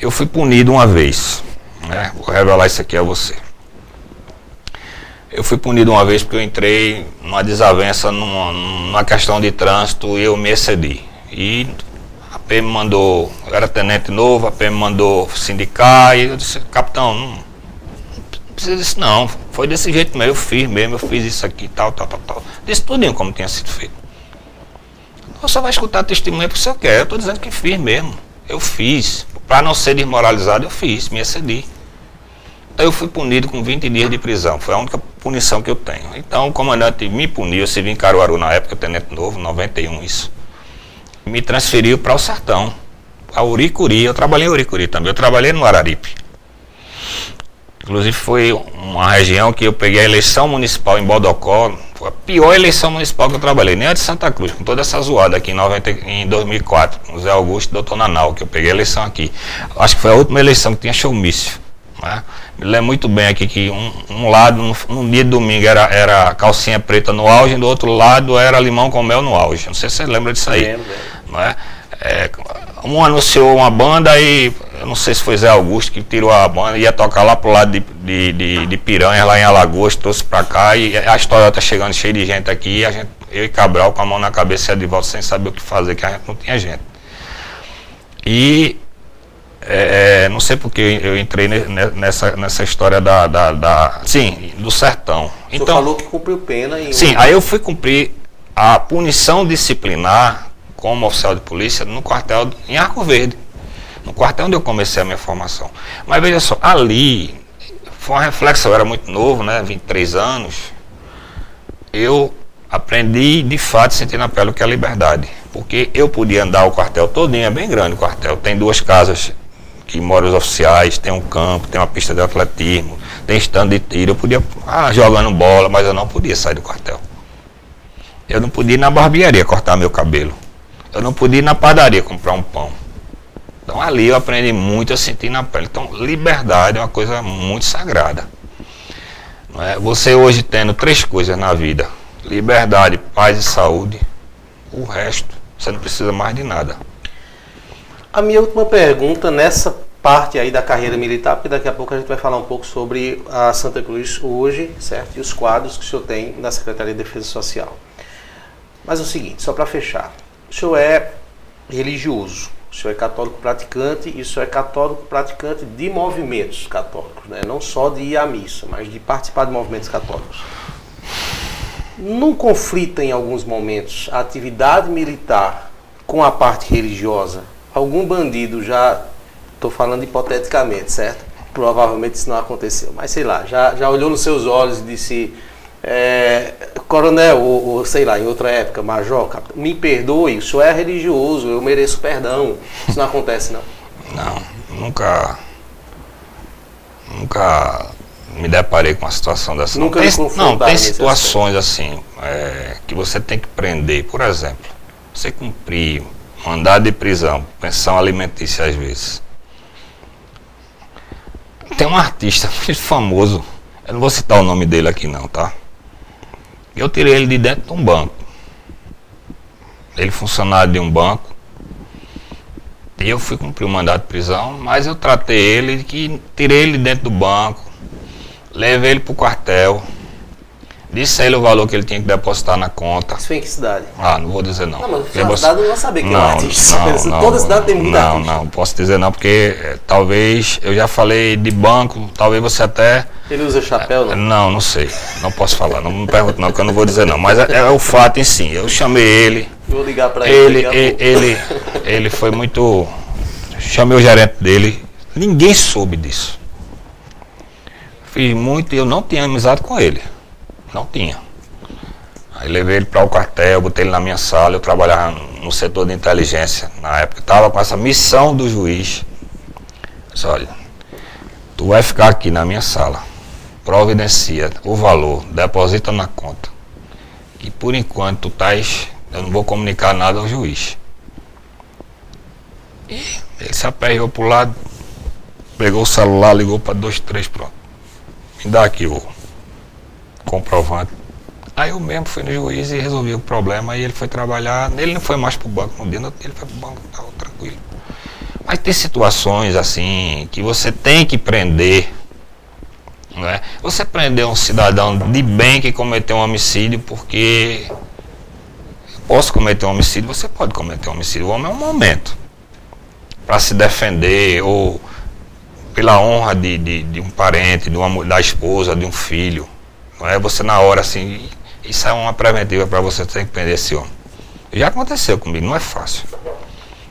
[SPEAKER 2] Eu fui punido uma vez, né? vou revelar isso aqui a você. Eu fui punido uma vez porque eu entrei numa desavença numa, numa questão de trânsito e eu me excedi. E a PM mandou, eu era tenente novo, a PM mandou sindicar e eu disse, capitão, não, precisa disso não. Foi desse jeito mesmo, eu fiz mesmo, eu fiz isso aqui, tal, tal, tal, tal. Disse tudinho como tinha sido feito. Você vai escutar testemunha porque você quer. Eu estou dizendo que fiz mesmo. Eu fiz. Para não ser desmoralizado, eu fiz, me excedi. Então eu fui punido com 20 dias de prisão. Foi a única punição que eu tenho. Então o comandante me puniu, eu servi em Caruaru na época, tenente novo, 91 isso. Me transferiu para o sertão, a Uricuri. Eu trabalhei em Uricuri também. Eu trabalhei no Araripe. Inclusive foi uma região que eu peguei a eleição municipal em Bodocó, foi a pior eleição municipal que eu trabalhei, nem a de Santa Cruz, com toda essa zoada aqui em, 90, em 2004, com Zé Augusto e Doutor Nanal, que eu peguei a eleição aqui. Acho que foi a última eleição que tinha showmício. Né? Me lembro muito bem aqui que um, um lado, no, no, dia de domingo, era, era calcinha preta no auge, e do outro lado era limão com mel no auge. Não sei se você lembra disso aí. Lembro. Não é? Um anunciou uma banda e eu não sei se foi Zé Augusto que tirou a banda, ia tocar lá pro lado de, de, de, de Piranha, lá em Alagoas, trouxe pra cá e a história tá chegando cheia de gente aqui, e a gente, eu e Cabral com a mão na cabeça e de volta sem saber o que fazer, que a gente não tinha gente. E é, é não sei porque eu entrei nessa, nessa história da, da, da Sim, do sertão.
[SPEAKER 1] Então, falou que cumpriu pena e.
[SPEAKER 2] Sim, aí eu fui cumprir a punição disciplinar como oficial de polícia no quartel em Arco Verde. No quartel onde eu comecei a minha formação. Mas veja só, ali foi uma reflexão, eu era muito novo, né? 23 anos. Eu aprendi de fato sentir na pele o que é liberdade. Porque eu podia andar o quartel todinho, é bem grande o quartel. Tem duas casas que moram os oficiais, tem um campo, tem uma pista de atletismo, tem stand de tiro. Eu podia ah, jogando bola, mas eu não podia sair do quartel. Eu não podia ir na barbearia cortar meu cabelo. Eu não podia ir na padaria comprar um pão. Então ali eu aprendi muito, eu senti na pele. Então liberdade é uma coisa muito sagrada. É? Você hoje tendo três coisas na vida: liberdade, paz e saúde. O resto, você não precisa mais de nada.
[SPEAKER 1] A minha última pergunta nessa parte aí da carreira militar, porque daqui a pouco a gente vai falar um pouco sobre a Santa Cruz hoje, certo? E os quadros que o senhor tem na Secretaria de Defesa Social. Mas é o seguinte, só para fechar, o senhor é religioso, o senhor é católico praticante e o senhor é católico praticante de movimentos católicos, né? não só de ir à missa, mas de participar de movimentos católicos. Não conflita em alguns momentos a atividade militar com a parte religiosa? Algum bandido já, estou falando hipoteticamente, certo? Provavelmente isso não aconteceu, mas sei lá, já, já olhou nos seus olhos e disse é, coronel, ou, ou, sei lá, em outra época, major, capitão, me perdoe, o senhor é religioso, eu mereço perdão. Isso não acontece, não?
[SPEAKER 2] Não, nunca. Nunca me deparei com uma situação dessa.
[SPEAKER 1] Nunca
[SPEAKER 2] não,
[SPEAKER 1] tem,
[SPEAKER 2] não, tem situações assim é, que você tem que prender, por exemplo, você cumprir mandado de prisão, pensão alimentícia às vezes. Tem um artista muito famoso, eu não vou citar o nome dele aqui não, tá? Eu tirei ele de dentro de um banco. Ele funcionário de um banco. E eu fui cumprir o mandato de prisão, mas eu tratei ele que tirei ele de dentro do banco, levei ele para o quartel, disse a ele o valor que ele tinha que depositar na conta.
[SPEAKER 1] Isso foi em que cidade?
[SPEAKER 2] Ah, não vou dizer não.
[SPEAKER 1] Não, mas cidade eu não saber que
[SPEAKER 2] não,
[SPEAKER 1] é um artista.
[SPEAKER 2] Não, não,
[SPEAKER 1] Toda cidade tem muita
[SPEAKER 2] Não, não, posso dizer não, porque é, talvez, eu já falei de banco, talvez você até...
[SPEAKER 1] Ele usa chapéu, não?
[SPEAKER 2] Não, não sei, não posso falar, não me pergunte não, que eu não vou dizer não, mas é, é o fato em si, eu chamei ele...
[SPEAKER 1] Vou ligar para ele.
[SPEAKER 2] Ele, ele, ele, ele foi muito... Chamei o gerente dele, ninguém soube disso. Fiz muito e eu não tinha amizade com ele, não tinha. Aí levei ele para o quartel, botei ele na minha sala, eu trabalhava no setor de inteligência na época, estava com essa missão do juiz. disse, olha, tu vai ficar aqui na minha sala, providencia o valor, deposita na conta. E por enquanto estás, eu não vou comunicar nada ao juiz. E ele se aperreou pro lado, pegou o celular, ligou para dois, três, pronto. Me dá aqui o comprovante Aí eu mesmo fui no juiz e resolvi o problema. Aí ele foi trabalhar. Ele não foi mais pro banco no dia, ele foi pro banco, tava tranquilo. Mas tem situações assim que você tem que prender. É? Você prender um cidadão de bem que cometeu um homicídio porque posso cometer um homicídio, você pode cometer um homicídio. O homem é um momento para se defender ou pela honra de, de, de um parente, de uma, da esposa, de um filho. Não é você na hora assim, isso é uma preventiva para você ter que prender esse homem. Já aconteceu comigo, não é fácil.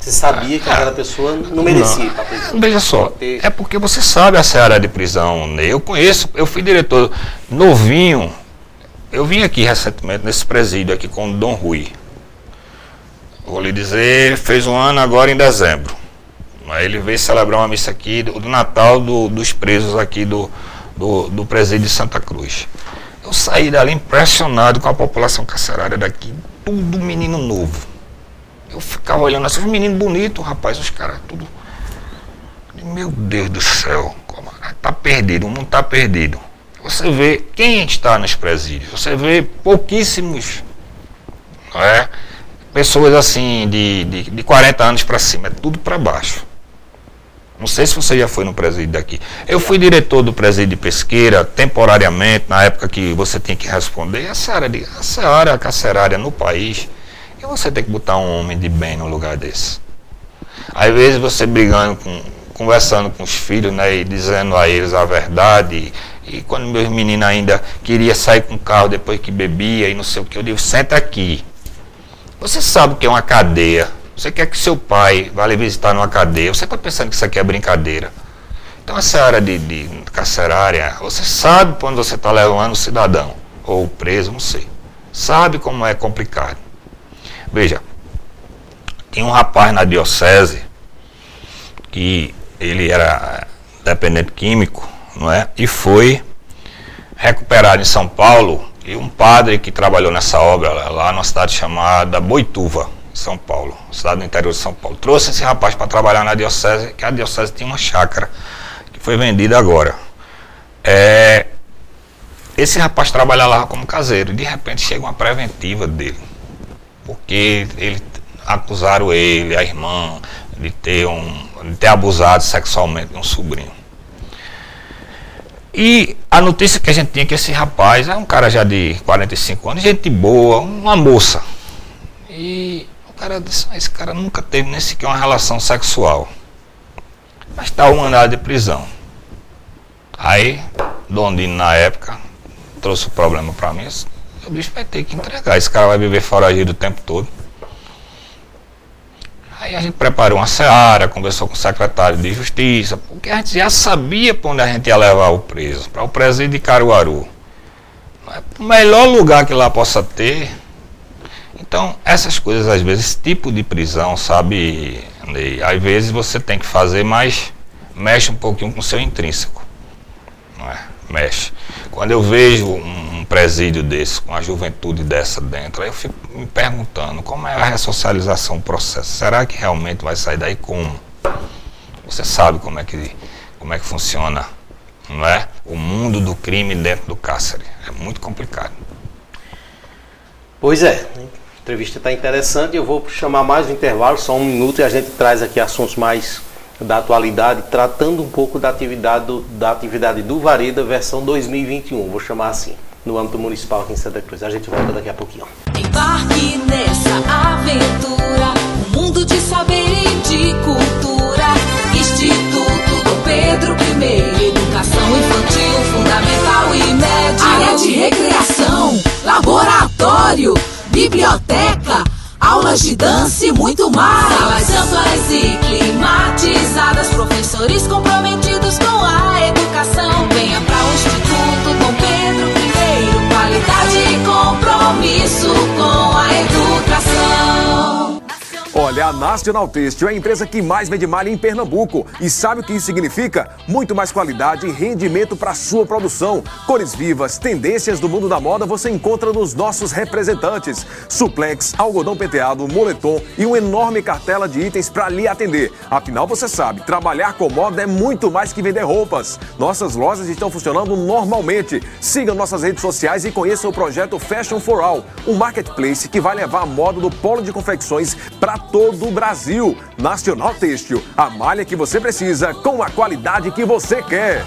[SPEAKER 1] Você sabia que aquela pessoa não merecia
[SPEAKER 2] não. prisão? Veja só, é porque você sabe a seara de prisão. Né? Eu conheço, eu fui diretor novinho. Eu vim aqui recentemente nesse presídio aqui com o Dom Rui. Vou lhe dizer, fez um ano agora em dezembro. Aí ele veio celebrar uma missa aqui do, do Natal do, dos presos aqui do, do, do presídio de Santa Cruz. Eu saí dali impressionado com a população carcerária daqui, tudo menino novo. Eu ficava olhando assim, os meninos bonitos, rapaz, os caras tudo. Meu Deus do céu, tá perdido, o mundo tá perdido. Você vê quem está nos presídios, você vê pouquíssimos, é? Pessoas assim de, de, de 40 anos para cima, é tudo para baixo. Não sei se você já foi no presídio daqui. Eu fui diretor do presídio de Pesqueira, temporariamente, na época que você tinha que responder. Essa área, de, essa área carcerária no país. E você tem que botar um homem de bem no lugar desse. Às vezes você brigando com, conversando com os filhos, né, e dizendo a eles a verdade. E, e quando meus meninos ainda queria sair com o carro depois que bebia e não sei o que, eu digo, senta aqui. Você sabe o que é uma cadeia você quer que seu pai vá lhe visitar numa cadeia. Você está pensando que isso aqui é brincadeira. Então, essa área de, de carcerária, você sabe quando você está levando o cidadão, ou preso, não sei. Sabe como é complicado. Veja, tem um rapaz na diocese que ele era dependente químico, não é? E foi recuperado em São Paulo e um padre que trabalhou nessa obra lá numa cidade chamada Boituva, São Paulo, cidade do interior de São Paulo. Trouxe esse rapaz para trabalhar na diocese, que a diocese tinha uma chácara que foi vendida agora. É, esse rapaz trabalha lá como caseiro de repente chega uma preventiva dele. Porque ele acusaram ele, a irmã, de ter, um, de ter abusado sexualmente de um sobrinho. E a notícia que a gente tinha é que esse rapaz é um cara já de 45 anos, gente boa, uma moça. E o cara disse, esse cara nunca teve nem sequer uma relação sexual. Mas está um andar de prisão. Aí, Dondino na época, trouxe o problema para mim. O bicho vai ter que entregar. Esse cara vai viver foragido o tempo todo. Aí a gente preparou uma seara, conversou com o secretário de Justiça, porque a gente já sabia para onde a gente ia levar o preso, para o presídio de Caruaru. É o melhor lugar que lá possa ter. Então, essas coisas, às vezes, esse tipo de prisão, sabe, Ney, às vezes você tem que fazer, mas mexe um pouquinho com o seu intrínseco. Não é? Mexe. Quando eu vejo um presídio desse, com a juventude dessa dentro, aí eu fico me perguntando como é a ressocialização, o processo. Será que realmente vai sair daí como? Você sabe como é que, como é que funciona, não é? O mundo do crime dentro do cárcere. É muito complicado.
[SPEAKER 1] Pois é, a entrevista está interessante. Eu vou chamar mais um intervalo, só um minuto, e a gente traz aqui assuntos mais da atualidade, tratando um pouco da atividade do, da atividade do Vareda versão 2021, vou chamar assim, no âmbito municipal aqui em Santa Cruz. A gente volta daqui a pouquinho.
[SPEAKER 6] Embarque nessa aventura, um mundo de saber e de cultura. Instituto do Pedro I, educação infantil, fundamental e média. Área de recreação, laboratório, biblioteca aulas de dança e muito mais. Salas amplas e climatizadas, professores comprometidos com a educação. Venha para o Instituto Dom Pedro qualidade e compromisso com a educação.
[SPEAKER 4] Olha, a National Têxtil é a empresa que mais vende malha em Pernambuco. E sabe o que isso significa? Muito mais qualidade e rendimento para sua produção. Cores vivas, tendências do mundo da moda você encontra nos nossos representantes. Suplex, algodão penteado, moletom e uma enorme cartela de itens para lhe atender. Afinal, você sabe, trabalhar com moda é muito mais que vender roupas. Nossas lojas estão funcionando normalmente. Siga nossas redes sociais e conheça o projeto Fashion for All, um marketplace que vai levar a moda do polo de confecções para todo o Brasil. Nacional Têxtil, a malha que você precisa com a qualidade que você quer.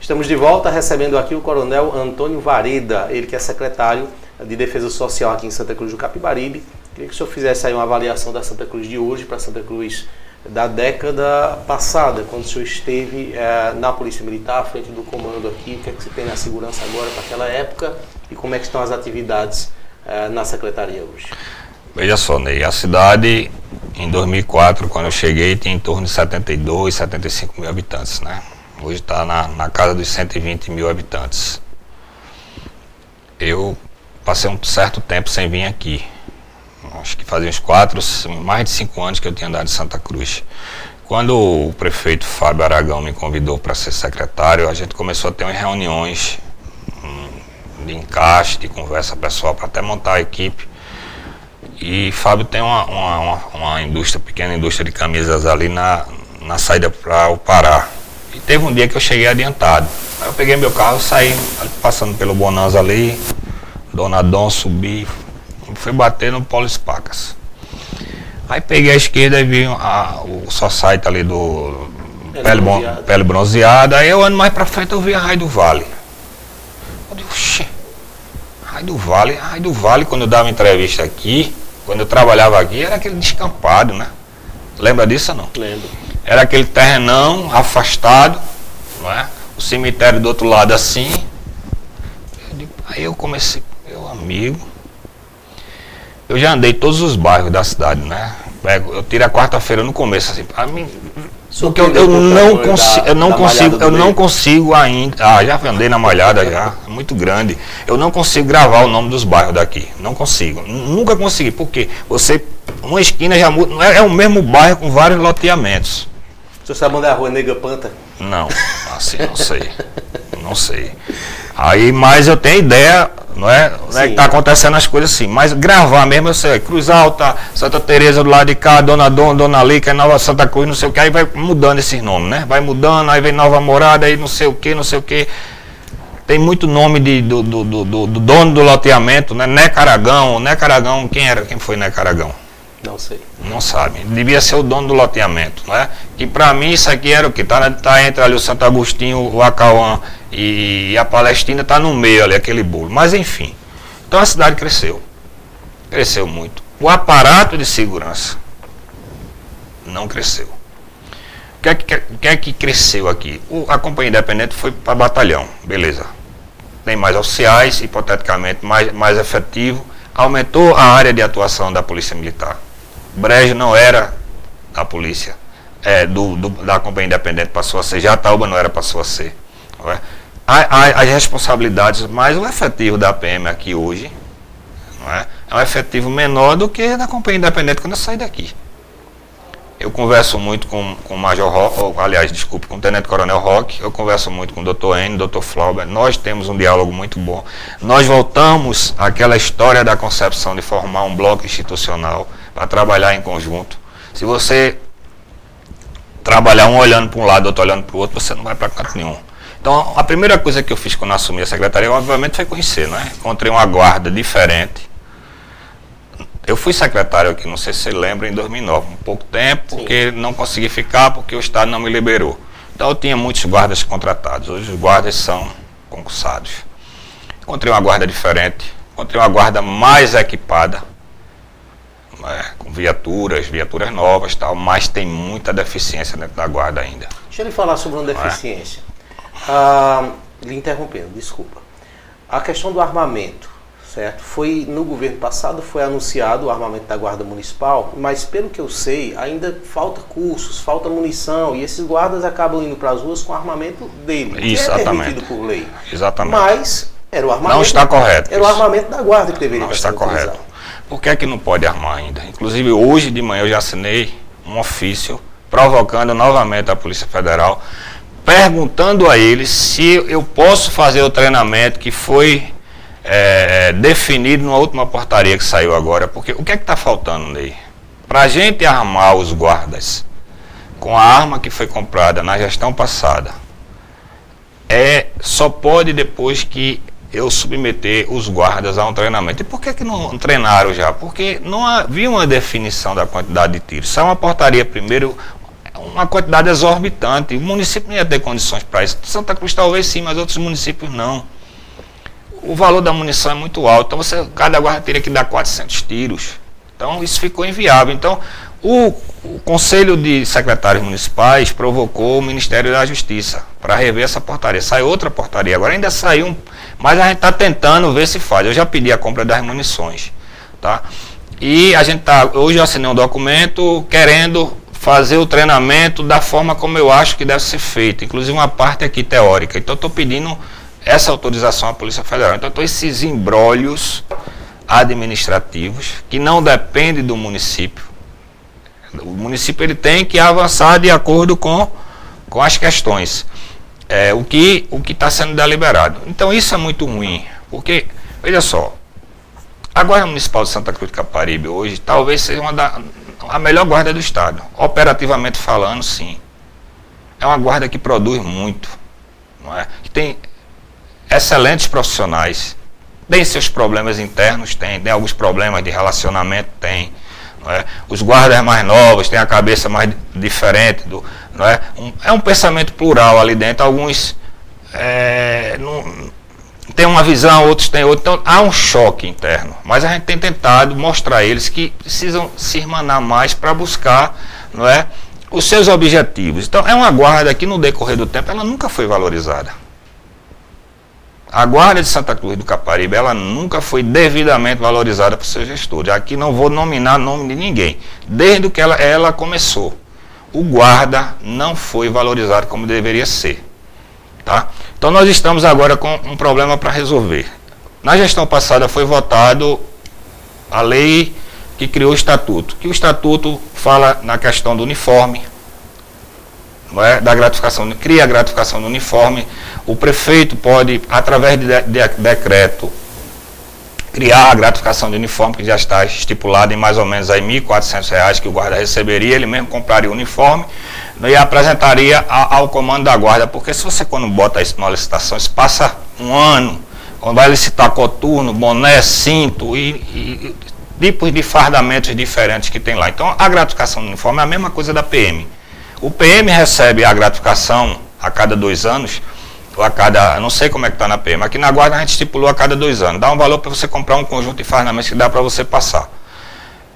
[SPEAKER 1] Estamos de volta recebendo aqui o Coronel Antônio Vareda, ele que é secretário de Defesa Social aqui em Santa Cruz do Capibaribe. Queria que o senhor fizesse aí uma avaliação da Santa Cruz de hoje para Santa Cruz da década passada, quando o senhor esteve é, na Polícia Militar, à frente do comando aqui, o que é que você tem na segurança agora para aquela época e como é que estão as atividades é, na Secretaria hoje?
[SPEAKER 2] Veja só, Ney, a cidade em 2004, quando eu cheguei, tinha em torno de 72, 75 mil habitantes, né? Hoje está na, na casa dos 120 mil habitantes. Eu passei um certo tempo sem vir aqui. Acho que fazia uns quatro, mais de cinco anos que eu tinha andado em Santa Cruz. Quando o prefeito Fábio Aragão me convidou para ser secretário, a gente começou a ter umas reuniões hum, de encaixe, de conversa pessoal, para até montar a equipe e Fábio tem uma, uma, uma, uma indústria, pequena indústria de camisas ali na, na saída para o Pará. E teve um dia que eu cheguei adiantado. Aí eu peguei meu carro, saí passando pelo Bonanza ali, Dona Dom, subi, fui bater no Polo Espacas. Aí peguei a esquerda e vi a, o society ali do pele, pele, bronzeada. pele bronzeada. Aí eu ando mais pra frente eu vi a Raio do Vale. Eu digo, oxê, Raio do Vale, Raio do Vale, quando eu dava entrevista aqui, quando eu trabalhava aqui, era aquele descampado, né? Lembra disso ou não?
[SPEAKER 1] Lembro.
[SPEAKER 2] Era aquele terrenão afastado, não é? O cemitério do outro lado assim. Aí eu comecei, meu amigo. Eu já andei todos os bairros da cidade, né? Eu tiro a quarta-feira no começo, assim, porque eu, eu não consigo, eu não consigo, eu não consigo ainda. Ah, já andei na malhada já, é muito grande. Eu não consigo gravar o nome dos bairros daqui. Não consigo. Nunca consegui. Porque você, uma esquina já muda, é, é o mesmo bairro com vários loteamentos.
[SPEAKER 1] O senhor sabe onde é a rua Nega Panta?
[SPEAKER 2] Não, assim não sei. não sei. Aí, mas eu tenho ideia, não é? Não é que tá acontecendo as coisas assim. Mas gravar mesmo, eu sei, Cruz Alta, Santa Teresa do lado de cá, Dona Dona, Dona Lica, Nova Santa Cruz, não sei o que, aí vai mudando esses nomes, né? Vai mudando, aí vem Nova Morada, aí não sei o que, não sei o que. Tem muito nome de, do, do, do, do, dono do loteamento, né? Neca Aragão, Neca Aragão, quem era? Quem foi Neca Aragão?
[SPEAKER 1] Não sei.
[SPEAKER 2] Não sabe. Devia ser o dono do loteamento, né? Que para mim isso aqui era o que? Tá, tá entre ali o Santo Agostinho, o Acauã e a Palestina, tá no meio ali, aquele bolo. Mas enfim. Então a cidade cresceu. Cresceu muito. O aparato de segurança não cresceu. O que é que, que, é que cresceu aqui? O, a companhia independente foi para batalhão, beleza. Tem mais oficiais, hipoteticamente mais, mais efetivo. Aumentou a área de atuação da Polícia Militar. Brejo não era da polícia, é, do, do, da companhia independente passou a ser, Jataúba não era, passou a ser. É? As responsabilidades, mais o efetivo da PM aqui hoje, não é? é um efetivo menor do que da companhia independente quando eu saí daqui. Eu converso muito com, com o Major Rock, aliás, desculpe, com o Tenente Coronel Rock, eu converso muito com o Dr. N, Dr. Flauber, nós temos um diálogo muito bom. Nós voltamos àquela história da concepção de formar um bloco institucional para trabalhar em conjunto. Se você trabalhar um olhando para um lado, outro olhando para o outro, você não vai para canto nenhum. Então, a primeira coisa que eu fiz quando assumi a secretaria, obviamente, foi conhecer, né? Encontrei uma guarda diferente, eu fui secretário aqui, não sei se você lembra, em 2009, um pouco tempo, Sim. porque não consegui ficar porque o Estado não me liberou. Então eu tinha muitos guardas contratados. Hoje os guardas são concursados. Encontrei uma guarda diferente, encontrei uma guarda mais equipada, né, com viaturas, viaturas novas tal, mas tem muita deficiência dentro da guarda ainda.
[SPEAKER 1] Deixa eu lhe falar sobre uma é? deficiência. É? Ah, lhe interrompendo, desculpa. A questão do armamento certo? Foi no governo passado foi anunciado o armamento da Guarda Municipal, mas pelo que eu sei, ainda falta cursos, falta munição e esses guardas acabam indo para as ruas com o armamento dele,
[SPEAKER 2] Exatamente. que é
[SPEAKER 1] permitido por lei.
[SPEAKER 2] Exatamente.
[SPEAKER 1] Mas era o armamento.
[SPEAKER 2] Não está correto.
[SPEAKER 1] Era isso. o armamento da Guarda que deveria
[SPEAKER 2] Não está correto. Por que é que não pode armar ainda? Inclusive hoje de manhã eu já assinei um ofício provocando novamente a Polícia Federal perguntando a eles se eu posso fazer o treinamento que foi é, definido numa última portaria que saiu agora, porque o que é que está faltando Ney? Para a gente armar os guardas com a arma que foi comprada na gestão passada, é só pode depois que eu submeter os guardas a um treinamento. E por que, que não treinaram já? Porque não havia uma definição da quantidade de tiros. Só uma portaria primeiro, uma quantidade exorbitante. O município não ia ter condições para isso. Santa Cruz talvez sim, mas outros municípios não o valor da munição é muito alto. Então você, cada guarda teria que dar 400 tiros. Então isso ficou inviável. Então o, o Conselho de Secretários Municipais provocou o Ministério da Justiça para rever essa portaria. Saiu outra portaria. Agora ainda saiu, mas a gente está tentando ver se faz. Eu já pedi a compra das munições. Tá? E a gente tá. Hoje eu assinei um documento querendo fazer o treinamento da forma como eu acho que deve ser feito, inclusive uma parte aqui teórica. Então estou pedindo essa autorização à Polícia Federal. Então, esses embrólios administrativos que não dependem do município. O município ele tem que avançar de acordo com, com as questões. É, o que o está sendo deliberado. Então isso é muito ruim, porque, veja só, a Guarda Municipal de Santa Cruz de Caparibe hoje talvez seja uma da, a melhor guarda do Estado. Operativamente falando, sim. É uma guarda que produz muito. Não é? Que tem excelentes profissionais. Tem seus problemas internos, tem, tem alguns problemas de relacionamento, tem. É? Os guardas mais novos têm a cabeça mais diferente. Do, não é? Um, é um pensamento plural ali dentro. Alguns é, não, têm uma visão, outros têm outra. Então há um choque interno. Mas a gente tem tentado mostrar a eles que precisam se irmanar mais para buscar não é, os seus objetivos. Então é uma guarda que no decorrer do tempo ela nunca foi valorizada. A Guarda de Santa Cruz do Caparibe, ela nunca foi devidamente valorizada por seus gestores. Aqui não vou nominar nome de ninguém. Desde que ela, ela começou, o guarda não foi valorizado como deveria ser. Tá? Então nós estamos agora com um problema para resolver. Na gestão passada foi votado a lei que criou o estatuto, que o estatuto fala na questão do uniforme, é, da gratificação, cria a gratificação do uniforme. O prefeito pode, através de, de, de decreto, criar a gratificação de uniforme, que já está estipulado em mais ou menos aí R$ 1.400 que o guarda receberia, ele mesmo compraria o uniforme né, e apresentaria a, ao comando da guarda, porque se você quando bota isso numa licitação, isso passa um ano, quando vai licitar coturno, boné, cinto e, e tipos de fardamentos diferentes que tem lá. Então a gratificação do uniforme é a mesma coisa da PM. O PM recebe a gratificação a cada dois anos, a cada, não sei como é que está na PM, aqui na guarda a gente estipulou a cada dois anos, dá um valor para você comprar um conjunto de fardamentos que dá para você passar.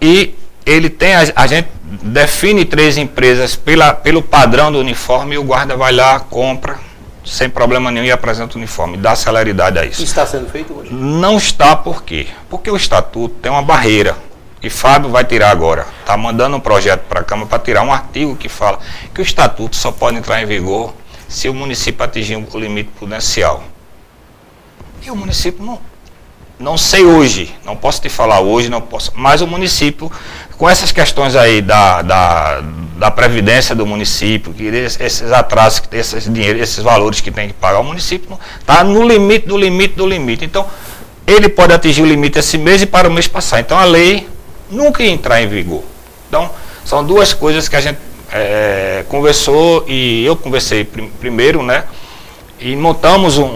[SPEAKER 2] E ele tem, a, a, gente define três empresas pela, pelo padrão do uniforme e o guarda vai lá, compra, sem problema nenhum e apresenta o uniforme, dá celeridade a isso.
[SPEAKER 1] Está sendo feito hoje?
[SPEAKER 2] Não está por quê? Porque o estatuto tem uma barreira. E Fábio vai tirar agora. Está mandando um projeto para a Câmara para tirar um artigo que fala que o estatuto só pode entrar em vigor se o município atingir o limite prudencial. E o município não, não sei hoje, não posso te falar hoje, não posso, mas o município, com essas questões aí da, da, da previdência do município, que esses atrasos, esses esses valores que tem que pagar, o município está no limite do limite do limite. Então, ele pode atingir o limite esse mês e para o mês passar. Então, a lei nunca ia entrar em vigor. Então, são duas coisas que a gente é, conversou e eu conversei prim primeiro, né? E montamos um,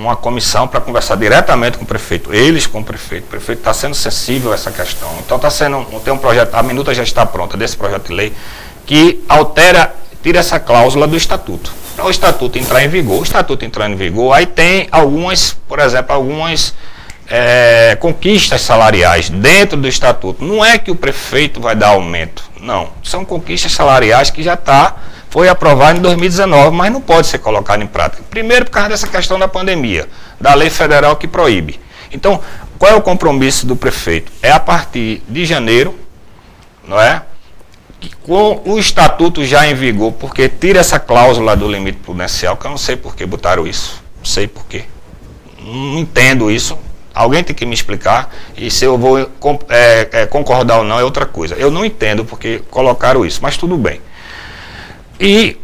[SPEAKER 2] uma comissão para conversar diretamente com o prefeito, eles com o prefeito. O prefeito está sendo sensível a essa questão. Então está sendo, tem um projeto, a minuta já está pronta desse projeto de lei, que altera, tira essa cláusula do estatuto. Para o estatuto entrar em vigor, o estatuto entrar em vigor, aí tem algumas, por exemplo, algumas é, conquistas salariais dentro do estatuto. Não é que o prefeito vai dar aumento, não. São conquistas salariais que já está, foi aprovado em 2019, mas não pode ser colocado em prática. Primeiro por causa dessa questão da pandemia, da lei federal que proíbe. Então, qual é o compromisso do prefeito? É a partir de janeiro, não é? Com o estatuto já em vigor, porque tira essa cláusula do limite prudencial, que eu não sei por que botaram isso. Não sei por quê. Não entendo isso. Alguém tem que me explicar e se eu vou é, é, concordar ou não é outra coisa. Eu não entendo porque colocaram isso, mas tudo bem. E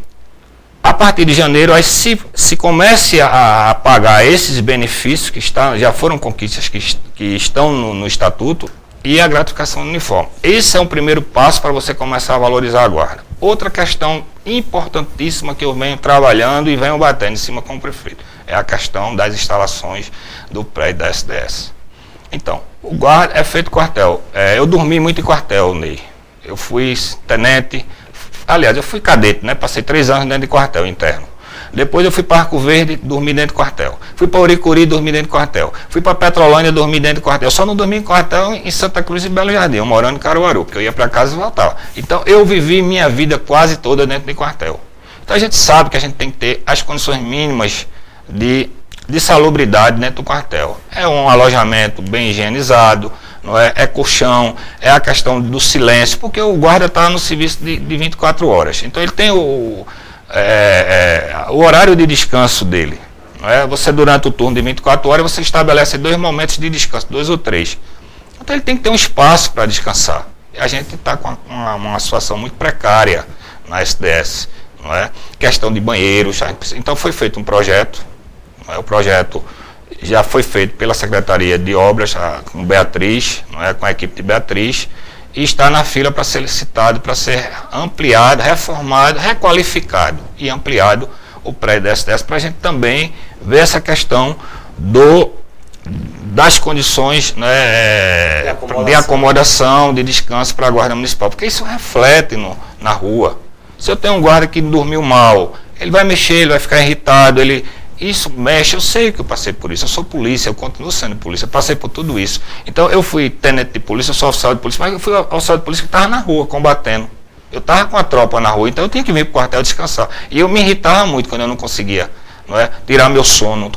[SPEAKER 2] a partir de janeiro, aí se, se comece a, a pagar esses benefícios que está, já foram conquistas que, que estão no, no estatuto e a gratificação uniforme. Esse é um primeiro passo para você começar a valorizar a guarda. Outra questão importantíssima que eu venho trabalhando e venho batendo em cima com o prefeito é a questão das instalações do prédio da SDS. Então, o guarda é feito quartel. É, eu dormi muito em quartel, Ney. Eu fui tenente, aliás, eu fui cadete, né? Passei três anos dentro de quartel interno. Depois eu fui para Arco Verde, dormi dentro do quartel. Fui para Uricuri, dormi dentro do quartel. Fui para Petrolândia, dormi dentro do quartel. Só não dormi em quartel em Santa Cruz e Belo Jardim, eu morando em Caruaru, porque eu ia para casa e voltava. Então eu vivi minha vida quase toda dentro de quartel. Então a gente sabe que a gente tem que ter as condições mínimas de, de salubridade dentro do quartel. É um alojamento bem higienizado, não é? é colchão, é a questão do silêncio, porque o guarda está no serviço de, de 24 horas. Então ele tem o, é, é, o horário de descanso dele. Não é? Você durante o turno de 24 horas você estabelece dois momentos de descanso, dois ou três. Então ele tem que ter um espaço para descansar. E a gente está com uma, uma situação muito precária na SDS. Não é? Questão de banheiros. Então foi feito um projeto? O projeto já foi feito pela Secretaria de Obras, com Beatriz, não é? com a equipe de Beatriz, e está na fila para ser licitado, para ser ampliado, reformado, requalificado e ampliado o prédio da SDS, para a gente também ver essa questão do das condições né, de, acomodação. de, acomodação. de descanso para a guarda municipal, porque isso reflete no, na rua. Se eu tenho um guarda que dormiu mal, ele vai mexer, ele vai ficar irritado, ele, isso mexe, eu sei que eu passei por isso, eu sou polícia, eu continuo sendo polícia, eu passei por tudo isso. Então eu fui tenente de polícia, eu sou oficial de polícia, mas eu fui oficial de polícia que estava na rua combatendo. Eu estava com a tropa na rua, então eu tinha que vir para o quartel descansar. E eu me irritava muito quando eu não conseguia não é? tirar meu sono,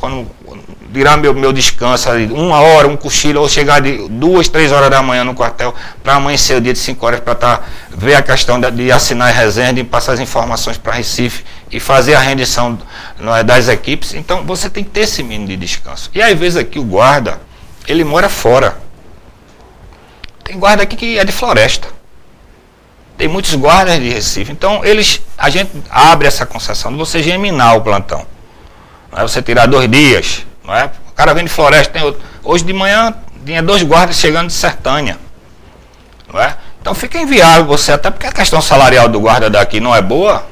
[SPEAKER 2] tirar meu, meu descanso, uma hora, um cochilo, ou chegar de duas, três horas da manhã no quartel, para amanhecer o dia de cinco horas, para tá, ver a questão de, de assinar a resenha, de passar as informações para Recife e fazer a rendição não é, das equipes. Então você tem que ter esse mínimo de descanso. E às vezes aqui o guarda, ele mora fora. Tem guarda aqui que é de floresta. tem muitos guardas de Recife. Então, eles, a gente abre essa concessão de você geminar o plantão. Não é você tirar dois dias. Não é? O cara vem de floresta, tem outro. Hoje de manhã tinha dois guardas chegando de Sertânia. Não é? Então fica inviável você, até porque a questão salarial do guarda daqui não é boa.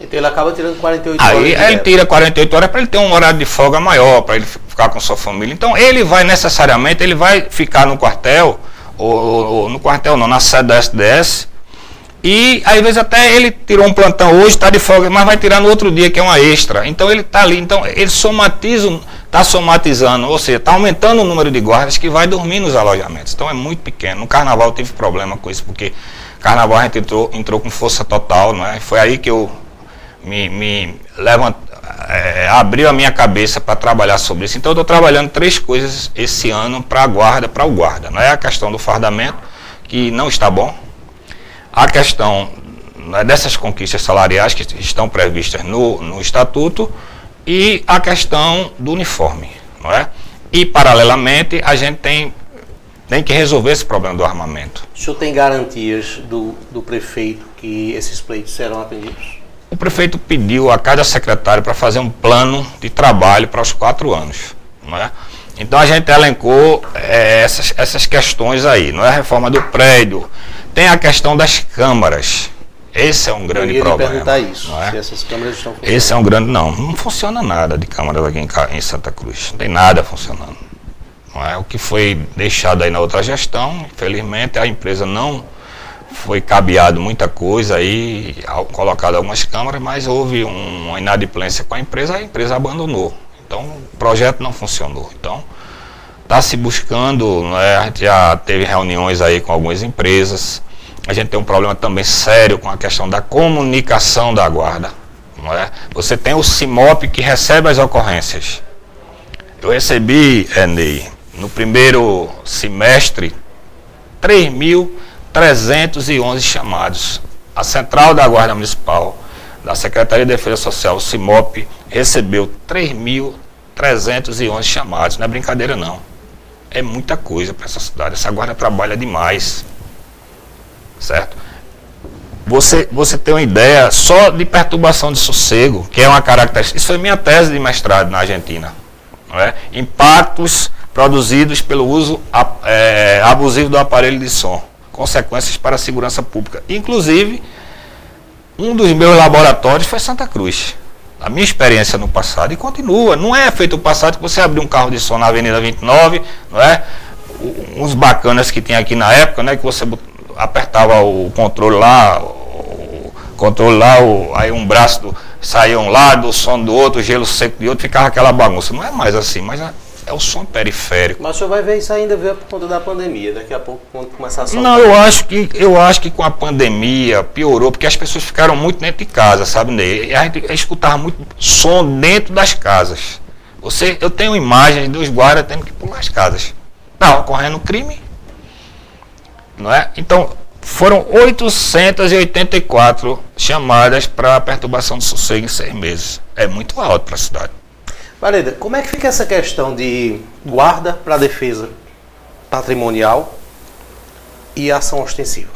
[SPEAKER 1] Então ele acaba tirando 48
[SPEAKER 2] Aí
[SPEAKER 1] horas. de
[SPEAKER 2] ele tira 48 horas para ele ter um horário de folga maior, para ele ficar com sua família. Então ele vai necessariamente, ele vai ficar no quartel, ou- ou no quartel não, na sede da SDS. E às vezes até ele tirou um plantão hoje, está de folga, mas vai tirar no outro dia, que é uma extra. Então ele está ali, então ele somatiza, está somatizando, ou seja, está aumentando o número de guardas que vai dormir nos alojamentos. Então é muito pequeno. No carnaval eu tive problema com isso, porque carnaval a gente entrou, entrou com força total, não é? Foi aí que eu me, me é, abriu a minha cabeça para trabalhar sobre isso. Então eu estou trabalhando três coisas esse ano para a guarda, para o guarda. Não é a questão do fardamento, que não está bom. A questão né, dessas conquistas salariais que estão previstas no, no estatuto e a questão do uniforme, não é? E paralelamente a gente tem, tem que resolver esse problema do armamento.
[SPEAKER 1] O senhor tem garantias do, do prefeito que esses pleitos serão atendidos?
[SPEAKER 2] O prefeito pediu a cada secretário para fazer um plano de trabalho para os quatro anos. Não é? Então a gente elencou eh, essas, essas questões aí, não é a reforma do prédio, tem a questão das câmaras. Esse é um
[SPEAKER 1] Eu
[SPEAKER 2] grande
[SPEAKER 1] ia lhe
[SPEAKER 2] problema.
[SPEAKER 1] perguntar isso,
[SPEAKER 2] é?
[SPEAKER 1] se essas câmeras estão funcionando.
[SPEAKER 2] Esse é um grande. Não, não funciona nada de câmaras aqui em, em Santa Cruz. Não tem nada funcionando. Não é? O que foi deixado aí na outra gestão, infelizmente, a empresa não foi cabeado muita coisa aí, colocado algumas câmaras, mas houve um- uma inadimplência com a empresa, a empresa abandonou. Então o projeto não funcionou. Então está se buscando, não é? a gente já teve reuniões aí com algumas empresas. A gente tem um problema também sério com a questão da comunicação da guarda. Não é? Você tem o CIMOP que recebe as ocorrências. Eu recebi, Ney, no primeiro semestre, 3.311 chamados. A Central da Guarda Municipal, da Secretaria de Defesa Social, o CIMOP, recebeu 3.311 chamados. Não é brincadeira, não. É muita coisa para essa cidade. Essa guarda trabalha demais. Certo? Você, você tem uma ideia só de perturbação de sossego, que é uma característica. Isso foi minha tese de mestrado na Argentina. É? Impactos produzidos pelo uso é, abusivo do aparelho de som. Consequências para a segurança pública. Inclusive, um dos meus laboratórios foi Santa Cruz. A minha experiência no passado e continua. Não é feito o passado que você abrir um carro de som na Avenida 29, não é? Uns bacanas que tinha aqui na época, né? Que você apertava o controle lá, o controle lá, o- aí um braço do, saía um lado, o som do outro, o gelo seco de outro, ficava aquela bagunça. Não é mais assim, mas é, o som periférico.
[SPEAKER 1] Mas o senhor vai ver isso ainda ver por conta da pandemia. Daqui a pouco, quando começar a soltar.
[SPEAKER 2] Não, eu acho que eu acho que com a pandemia piorou, porque as pessoas ficaram muito dentro de casa, sabe, Ney? E a gente escutava muito som dentro das casas. Você, eu tenho imagens dos guardas tendo que pular as casas. Estava ocorrendo crime. Não é? Então, foram 884 chamadas para perturbação de sossego em seis meses. É muito alto para a cidade.
[SPEAKER 1] Valeda, como é que fica essa questão de guarda para defesa patrimonial e ação ostensiva?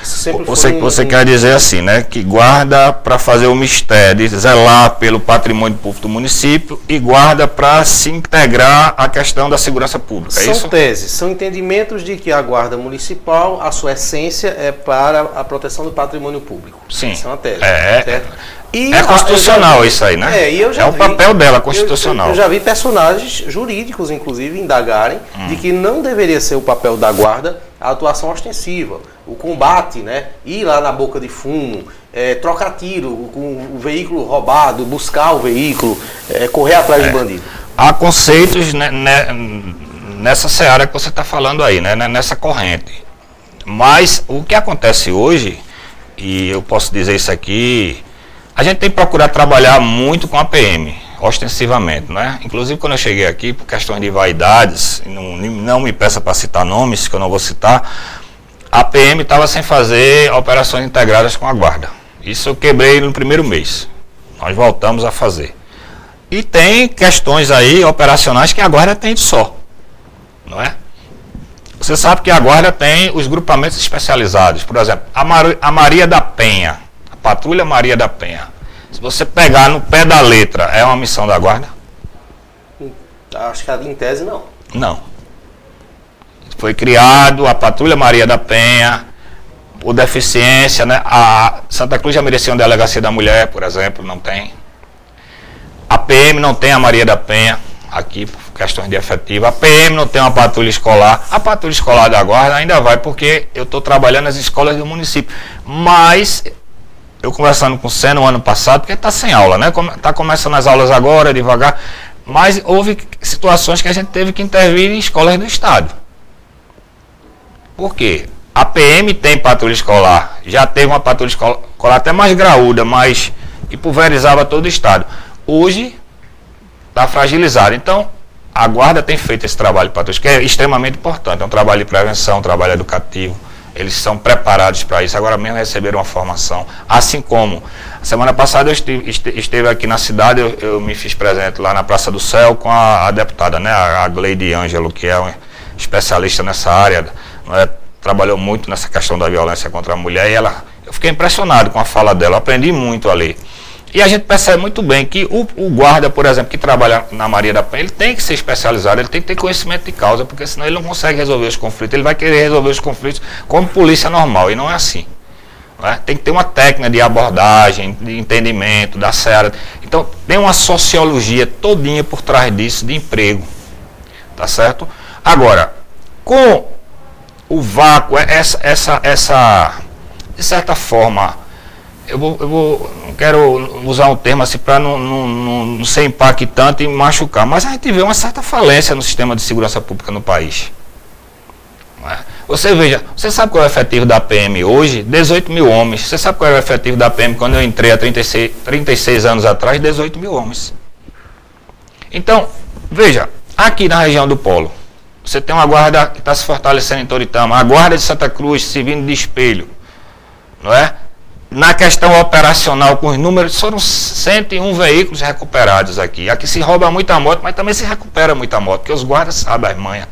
[SPEAKER 2] Você,
[SPEAKER 1] um-
[SPEAKER 2] você
[SPEAKER 1] um-
[SPEAKER 2] quer dizer assim, né? Que guarda para fazer o mistério, zelar pelo patrimônio público do município e guarda para se integrar à questão da segurança pública. É
[SPEAKER 1] São
[SPEAKER 2] isso?
[SPEAKER 1] teses, são entendimentos de que a guarda municipal, a sua essência é para a proteção do patrimônio público.
[SPEAKER 2] Sim.
[SPEAKER 1] Isso é uma tese.
[SPEAKER 2] É,
[SPEAKER 1] certo? E
[SPEAKER 2] é constitucional
[SPEAKER 1] eu vi-
[SPEAKER 2] isso aí, né?
[SPEAKER 1] É, e eu já
[SPEAKER 2] É o
[SPEAKER 1] vi-
[SPEAKER 2] papel dela,
[SPEAKER 1] eu-
[SPEAKER 2] constitucional.
[SPEAKER 1] Eu, já vi personagens jurídicos, inclusive, indagarem
[SPEAKER 2] Hum.
[SPEAKER 1] de que não deveria ser o papel da guarda a atuação ostensiva, o combate, né? Ir lá na boca de fumo, é, trocar tiro com o veículo roubado, buscar o veículo, é, correr atrás do bandido.
[SPEAKER 2] Há conceitos ne- nessa seara que você está falando aí, né? Nessa corrente. Mas o que acontece hoje, e eu posso dizer isso aqui, a gente tem procurado trabalhar muito com a PM, ostensivamente, né? Inclusive quando eu cheguei aqui, por questões de vaidades, não, não me peça para citar nomes, que eu não vou citar, a PM estava sem fazer operações integradas com a guarda. Isso eu quebrei no primeiro mês. Nós voltamos a fazer. E tem questões aí operacionais que a guarda tem só, não é? Você sabe que a guarda tem os grupamentos especializados. Por exemplo, a, Mar a Maria da Penha, Patrulha Maria da Penha. Se você pegar no pé da letra, é uma missão da guarda?
[SPEAKER 1] Acho que em tese não.
[SPEAKER 2] Não. Foi criado a Patrulha Maria da Penha, o deficiência, né? A Santa Cruz já merecia uma delegacia da mulher, por exemplo, não tem. A PM não tem a Maria da Penha aqui por questões de efetiva. A PM não tem uma patrulha escolar. A patrulha escolar da guarda ainda vai porque eu estou trabalhando nas escolas do município. Mas eu conversando com o Senna no ano passado, porque está sem aula, né? Está começando as aulas agora, devagar. Mas houve situações que a gente teve que intervir em escolas do estado. Por quê? A PM tem patrulha escolar, já teve uma patrulha escolar até mais graúda, mas que pulverizava todo o estado. Hoje está fragilizado. Então, a guarda tem feito esse trabalho para todos, que é extremamente importante. É um trabalho de prevenção, um trabalho educativo. Eles são preparados para isso. Agora mesmo receberam uma formação. Assim como, semana passada eu estive, esteve aqui na cidade, eu, eu, me fiz presente lá na Praça do Céu com a, a deputada, né, a Gleide Ângelo, que é um especialista nessa área. É, trabalhou muito nessa questão da violência contra a mulher e ela, eu fiquei impressionado com a fala dela, aprendi muito ali. E a gente percebe muito bem que o, o, guarda, por exemplo, que trabalha na Maria da Penha, ele tem que ser especializado, ele tem que ter conhecimento de causa, porque senão ele não consegue resolver os conflitos. Ele vai querer resolver os conflitos como polícia normal, e não é assim. Não é? Tem que ter uma técnica de abordagem, de entendimento, da seara. Então, tem uma sociologia todinha por trás disso, de emprego. Tá certo? Agora, com o vácuo, essa, essa, essa de certa forma, eu vou, eu vou não quero usar um termo assim para não, não, não, não, ser impactante e machucar, mas a gente vê uma certa falência no sistema de segurança pública no país. É? Você veja, você sabe qual é o efetivo da PM hoje? 18 mil homens. Você sabe qual era o efetivo da PM quando eu entrei há 36, 36 anos atrás? 18 mil homens. Então, veja, aqui na região do Polo, você tem uma guarda que está se fortalecendo em Toritama, a guarda de Santa Cruz se vindo de espelho, não é? Na questão operacional com os números, foram 101 veículos recuperados aqui. Aqui se rouba muita moto, mas também se recupera muita moto, porque os guardas sabem as manhas.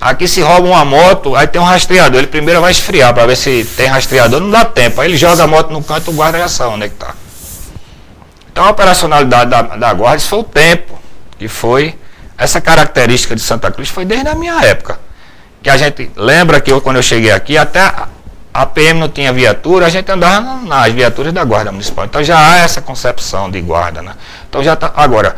[SPEAKER 2] Aqui se rouba uma moto, aí tem um rastreador. Ele primeiro vai esfriar para ver se tem rastreador, não dá tempo. Aí ele joga a moto no canto, o guarda já sabe onde é que está. Então a operacionalidade da, da guarda, isso foi o tempo que foi. Essa característica de Santa Cruz foi desde a minha época. Que a gente lembra que eu, quando eu cheguei aqui, até a PM não tinha viatura, a gente andava nas viaturas da Guarda Municipal. Então já há essa concepção de guarda, né? Então já tá. Agora,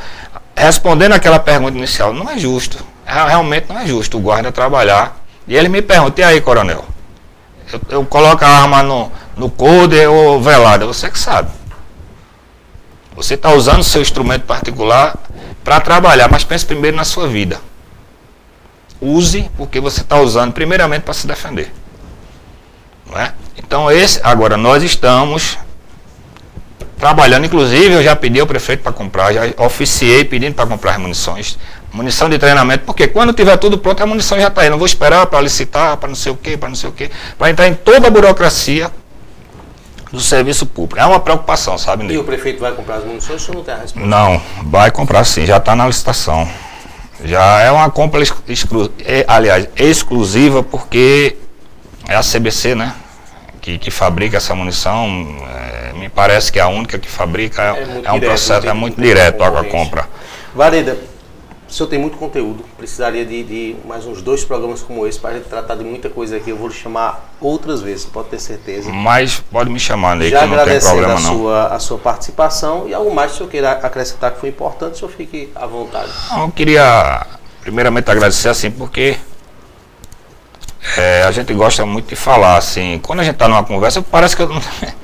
[SPEAKER 2] respondendo aquela pergunta inicial, não é justo. Realmente não é justo o guarda trabalhar. E ele me pergunta, e aí, coronel? Eu, eu coloco a arma no, no coder ou velada, você que sabe. Você está usando seu instrumento particular para trabalhar, mas pense primeiro na sua vida. Use porque você está usando primeiramente para se defender. É? Então, esse, agora nós estamos trabalhando, inclusive eu já pedi ao prefeito para comprar, já oficiei pedindo para comprar munições. Munição de treinamento, porque quando tiver tudo pronto, a munição já está aí. Não vou esperar para licitar, para não sei o quê, para não sei o quê, para entrar em toda a burocracia do serviço público. É uma preocupação, sabe?
[SPEAKER 1] E o prefeito vai comprar as munições ou não tem a resposta?
[SPEAKER 2] Não, vai comprar sim, já está na licitação. Já é uma compra, exclu é, aliás, exclusiva, porque é a CBC, né? que, que fabrica essa munição, é, me parece que é a única que fabrica, é, é, um direto, processo, é muito direto a compra.
[SPEAKER 1] Vareda, o senhor tem muito conteúdo, precisaria de, de mais uns dois programas como esse para a gente tratar de muita coisa aqui. Eu vou lhe chamar outras vezes, pode ter certeza.
[SPEAKER 2] Mas pode me chamar aí, Já que não tem problema
[SPEAKER 1] a
[SPEAKER 2] não.
[SPEAKER 1] Sua, a sua participação e algo mais que o senhor queira acrescentar que foi importante, o senhor fique à vontade.
[SPEAKER 2] Eu queria primeiramente agradecer assim, porque é, a gente gosta muito de falar, assim, quando a gente está numa conversa, parece que eu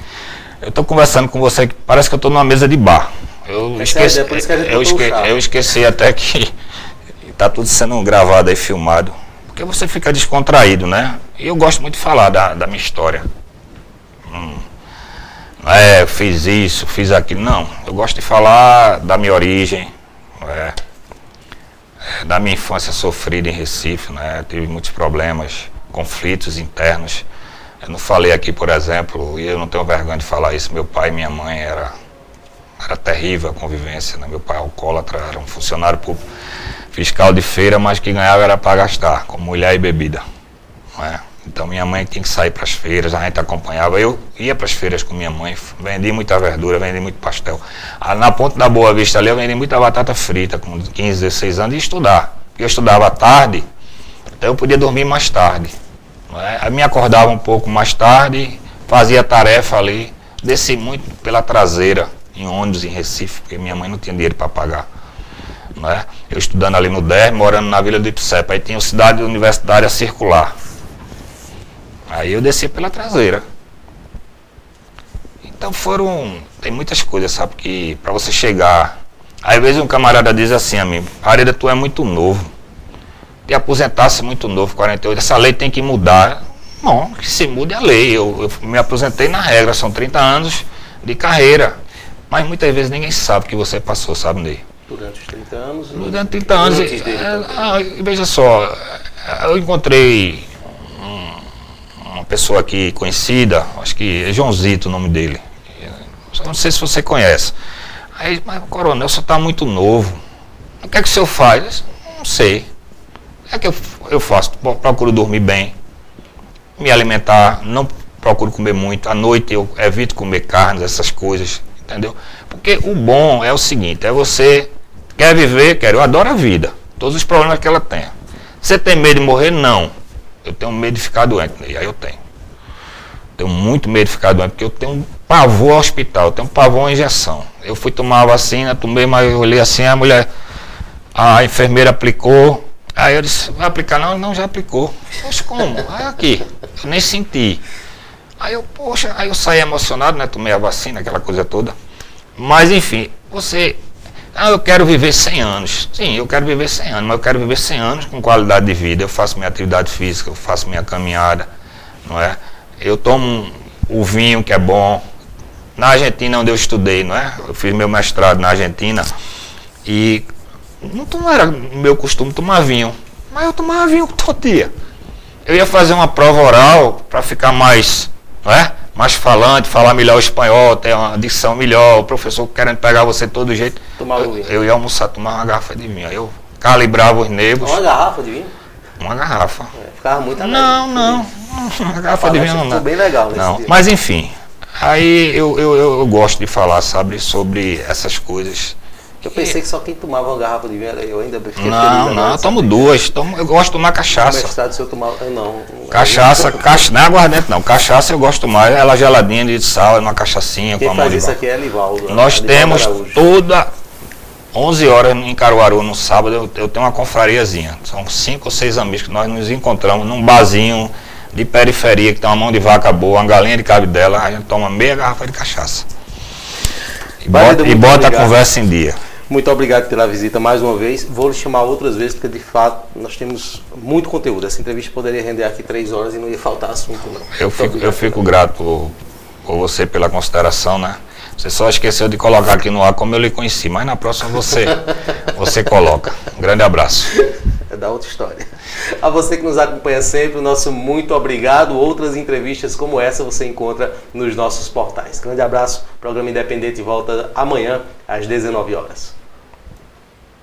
[SPEAKER 2] estou conversando com você, parece que eu estou numa mesa de bar. Eu, esqueci, é eu, esque, eu esqueci até que está tudo sendo gravado e filmado. Porque você fica descontraído, né? E eu gosto muito de falar da, da minha história. Hum, é, fiz isso, fiz aquilo. Não, eu gosto de falar da minha origem. É, da minha infância sofrida em Recife, né? Tive muitos problemas, conflitos internos. Eu não falei aqui, por exemplo, e eu não tenho vergonha de falar isso, meu pai e minha mãe era era terrível a convivência. Né? Meu pai alcoólatra, era um funcionário público, fiscal de feira, mas que ganhava era para gastar, com mulher e bebida. Não é? Então minha mãe tinha que sair para as feiras, a gente acompanhava. Eu ia para as feiras com minha mãe, vendi muita verdura, vendi muito pastel. Ah, na ponta da Boa Vista ali eu vendi muita batata frita com 15, 16 anos e estudar. Eu estudava à tarde, então eu podia dormir mais tarde. É? Aí me acordava um pouco mais tarde, fazia tarefa ali, desci muito pela traseira, em ônibus em Recife, porque minha mãe não tinha dinheiro para pagar. É? Eu estudando ali no DER, morando na Vila do Ipsepa, aí tinha o Cidade Universitária Circular. Aí eu desci pela traseira. Então foram. Tem muitas coisas, sabe? Que para você chegar. Às vezes um camarada diz assim a mim, Areda, tu é muito novo. Te aposentasse muito novo, 48. Essa lei tem que mudar. Não, que se mude a lei. Eu, eu me aposentei na regra, são 30 anos de carreira. Mas muitas vezes ninguém sabe que você passou, sabe, Ney?
[SPEAKER 1] Durante os 30 anos?
[SPEAKER 2] Durante 30 anos. E, é, ah, veja só, eu encontrei uma pessoa aqui conhecida, acho que é Joãozito o nome dele. Não sei se você conhece. Aí, mas o coronel só está muito novo. O que é que o senhor faz? Não sei. O que é que eu, eu faço? Procuro dormir bem, me alimentar, não procuro comer muito. À noite eu evito comer carnes, essas coisas, entendeu? Porque o bom é o seguinte, é você quer viver, quer, eu adoro a vida, todos os problemas que ela tem. Você tem medo de morrer? Não. Eu tenho medo de ficar doente, e aí eu tenho. Tenho muito medo de ficar doente, porque eu tenho pavor ao hospital, eu tenho pavor à injeção. Eu fui tomar a vacina, tomei, mas eu olhei assim, a mulher, a enfermeira aplicou. Aí eu disse, vai aplicar? Não, não, já aplicou. Poxa, como? Aí aqui, eu nem senti. Aí eu, poxa, aí eu saí emocionado, né? Tomei a vacina, aquela coisa toda. Mas enfim, você ah, eu quero viver 100 anos. Sim, eu quero viver 100 anos, mas eu quero viver 100 anos com qualidade de vida. Eu faço minha atividade física, eu faço minha caminhada, não é? Eu tomo o vinho que é bom. Na Argentina, onde eu estudei, não é? Eu fiz meu mestrado na Argentina e não, não era meu costume tomar vinho, mas eu tomava vinho todo dia. Eu ia fazer uma prova oral para ficar mais, não é? Mais falante, falar melhor o espanhol, ter uma dicção melhor, o professor querendo pegar você de todo jeito. Tomava eu, eu ia almoçar, tomar uma garrafa de vinho. Aí eu calibrava os nervos.
[SPEAKER 1] Uma garrafa de vinho?
[SPEAKER 2] Uma garrafa.
[SPEAKER 1] É, ficava muito
[SPEAKER 2] alegre. Não, não. Uma garrafa de vinho não. Não.
[SPEAKER 1] bem legal
[SPEAKER 2] não. Mas enfim, aí eu, eu, eu, eu gosto de falar, sabe, sobre essas coisas
[SPEAKER 1] eu pensei que só quem tomava uma garrafa de vinho era eu, ainda
[SPEAKER 2] fiquei Não, não, eu tomo duas. Tomo, eu gosto de tomar cachaça.
[SPEAKER 1] Mestrado, se eu tomar, eu não.
[SPEAKER 2] Cachaça, cacha, não é aguardente não. Cachaça eu gosto de tomar. Ela geladinha de sal, uma cachaçinha
[SPEAKER 1] quem
[SPEAKER 2] com a
[SPEAKER 1] mão faz isso aqui é Livaldo.
[SPEAKER 2] Nós temos toda 11 horas em Caruaru no sábado, eu, eu tenho uma confrariazinha. São cinco ou seis amigos que nós nos encontramos num barzinho de periferia que tem uma mão de vaca boa, uma galinha de cabidela, a gente toma meia garrafa de cachaça. E bota, e bota a conversa em dia.
[SPEAKER 1] Muito obrigado pela visita mais uma vez. Vou lhe chamar outras vezes, porque de fato nós temos muito conteúdo. Essa entrevista poderia render aqui três horas e não ia faltar assunto, não.
[SPEAKER 2] Eu fico, eu fico grato por, por você pela consideração, né? Você só esqueceu de colocar aqui no ar como eu lhe conheci, mas na próxima você, você coloca. Um grande abraço.
[SPEAKER 1] É da outra história. A você que nos acompanha sempre, o nosso muito obrigado. Outras entrevistas como essa você encontra nos nossos portais. Grande abraço. Programa Independente volta amanhã às 19 horas.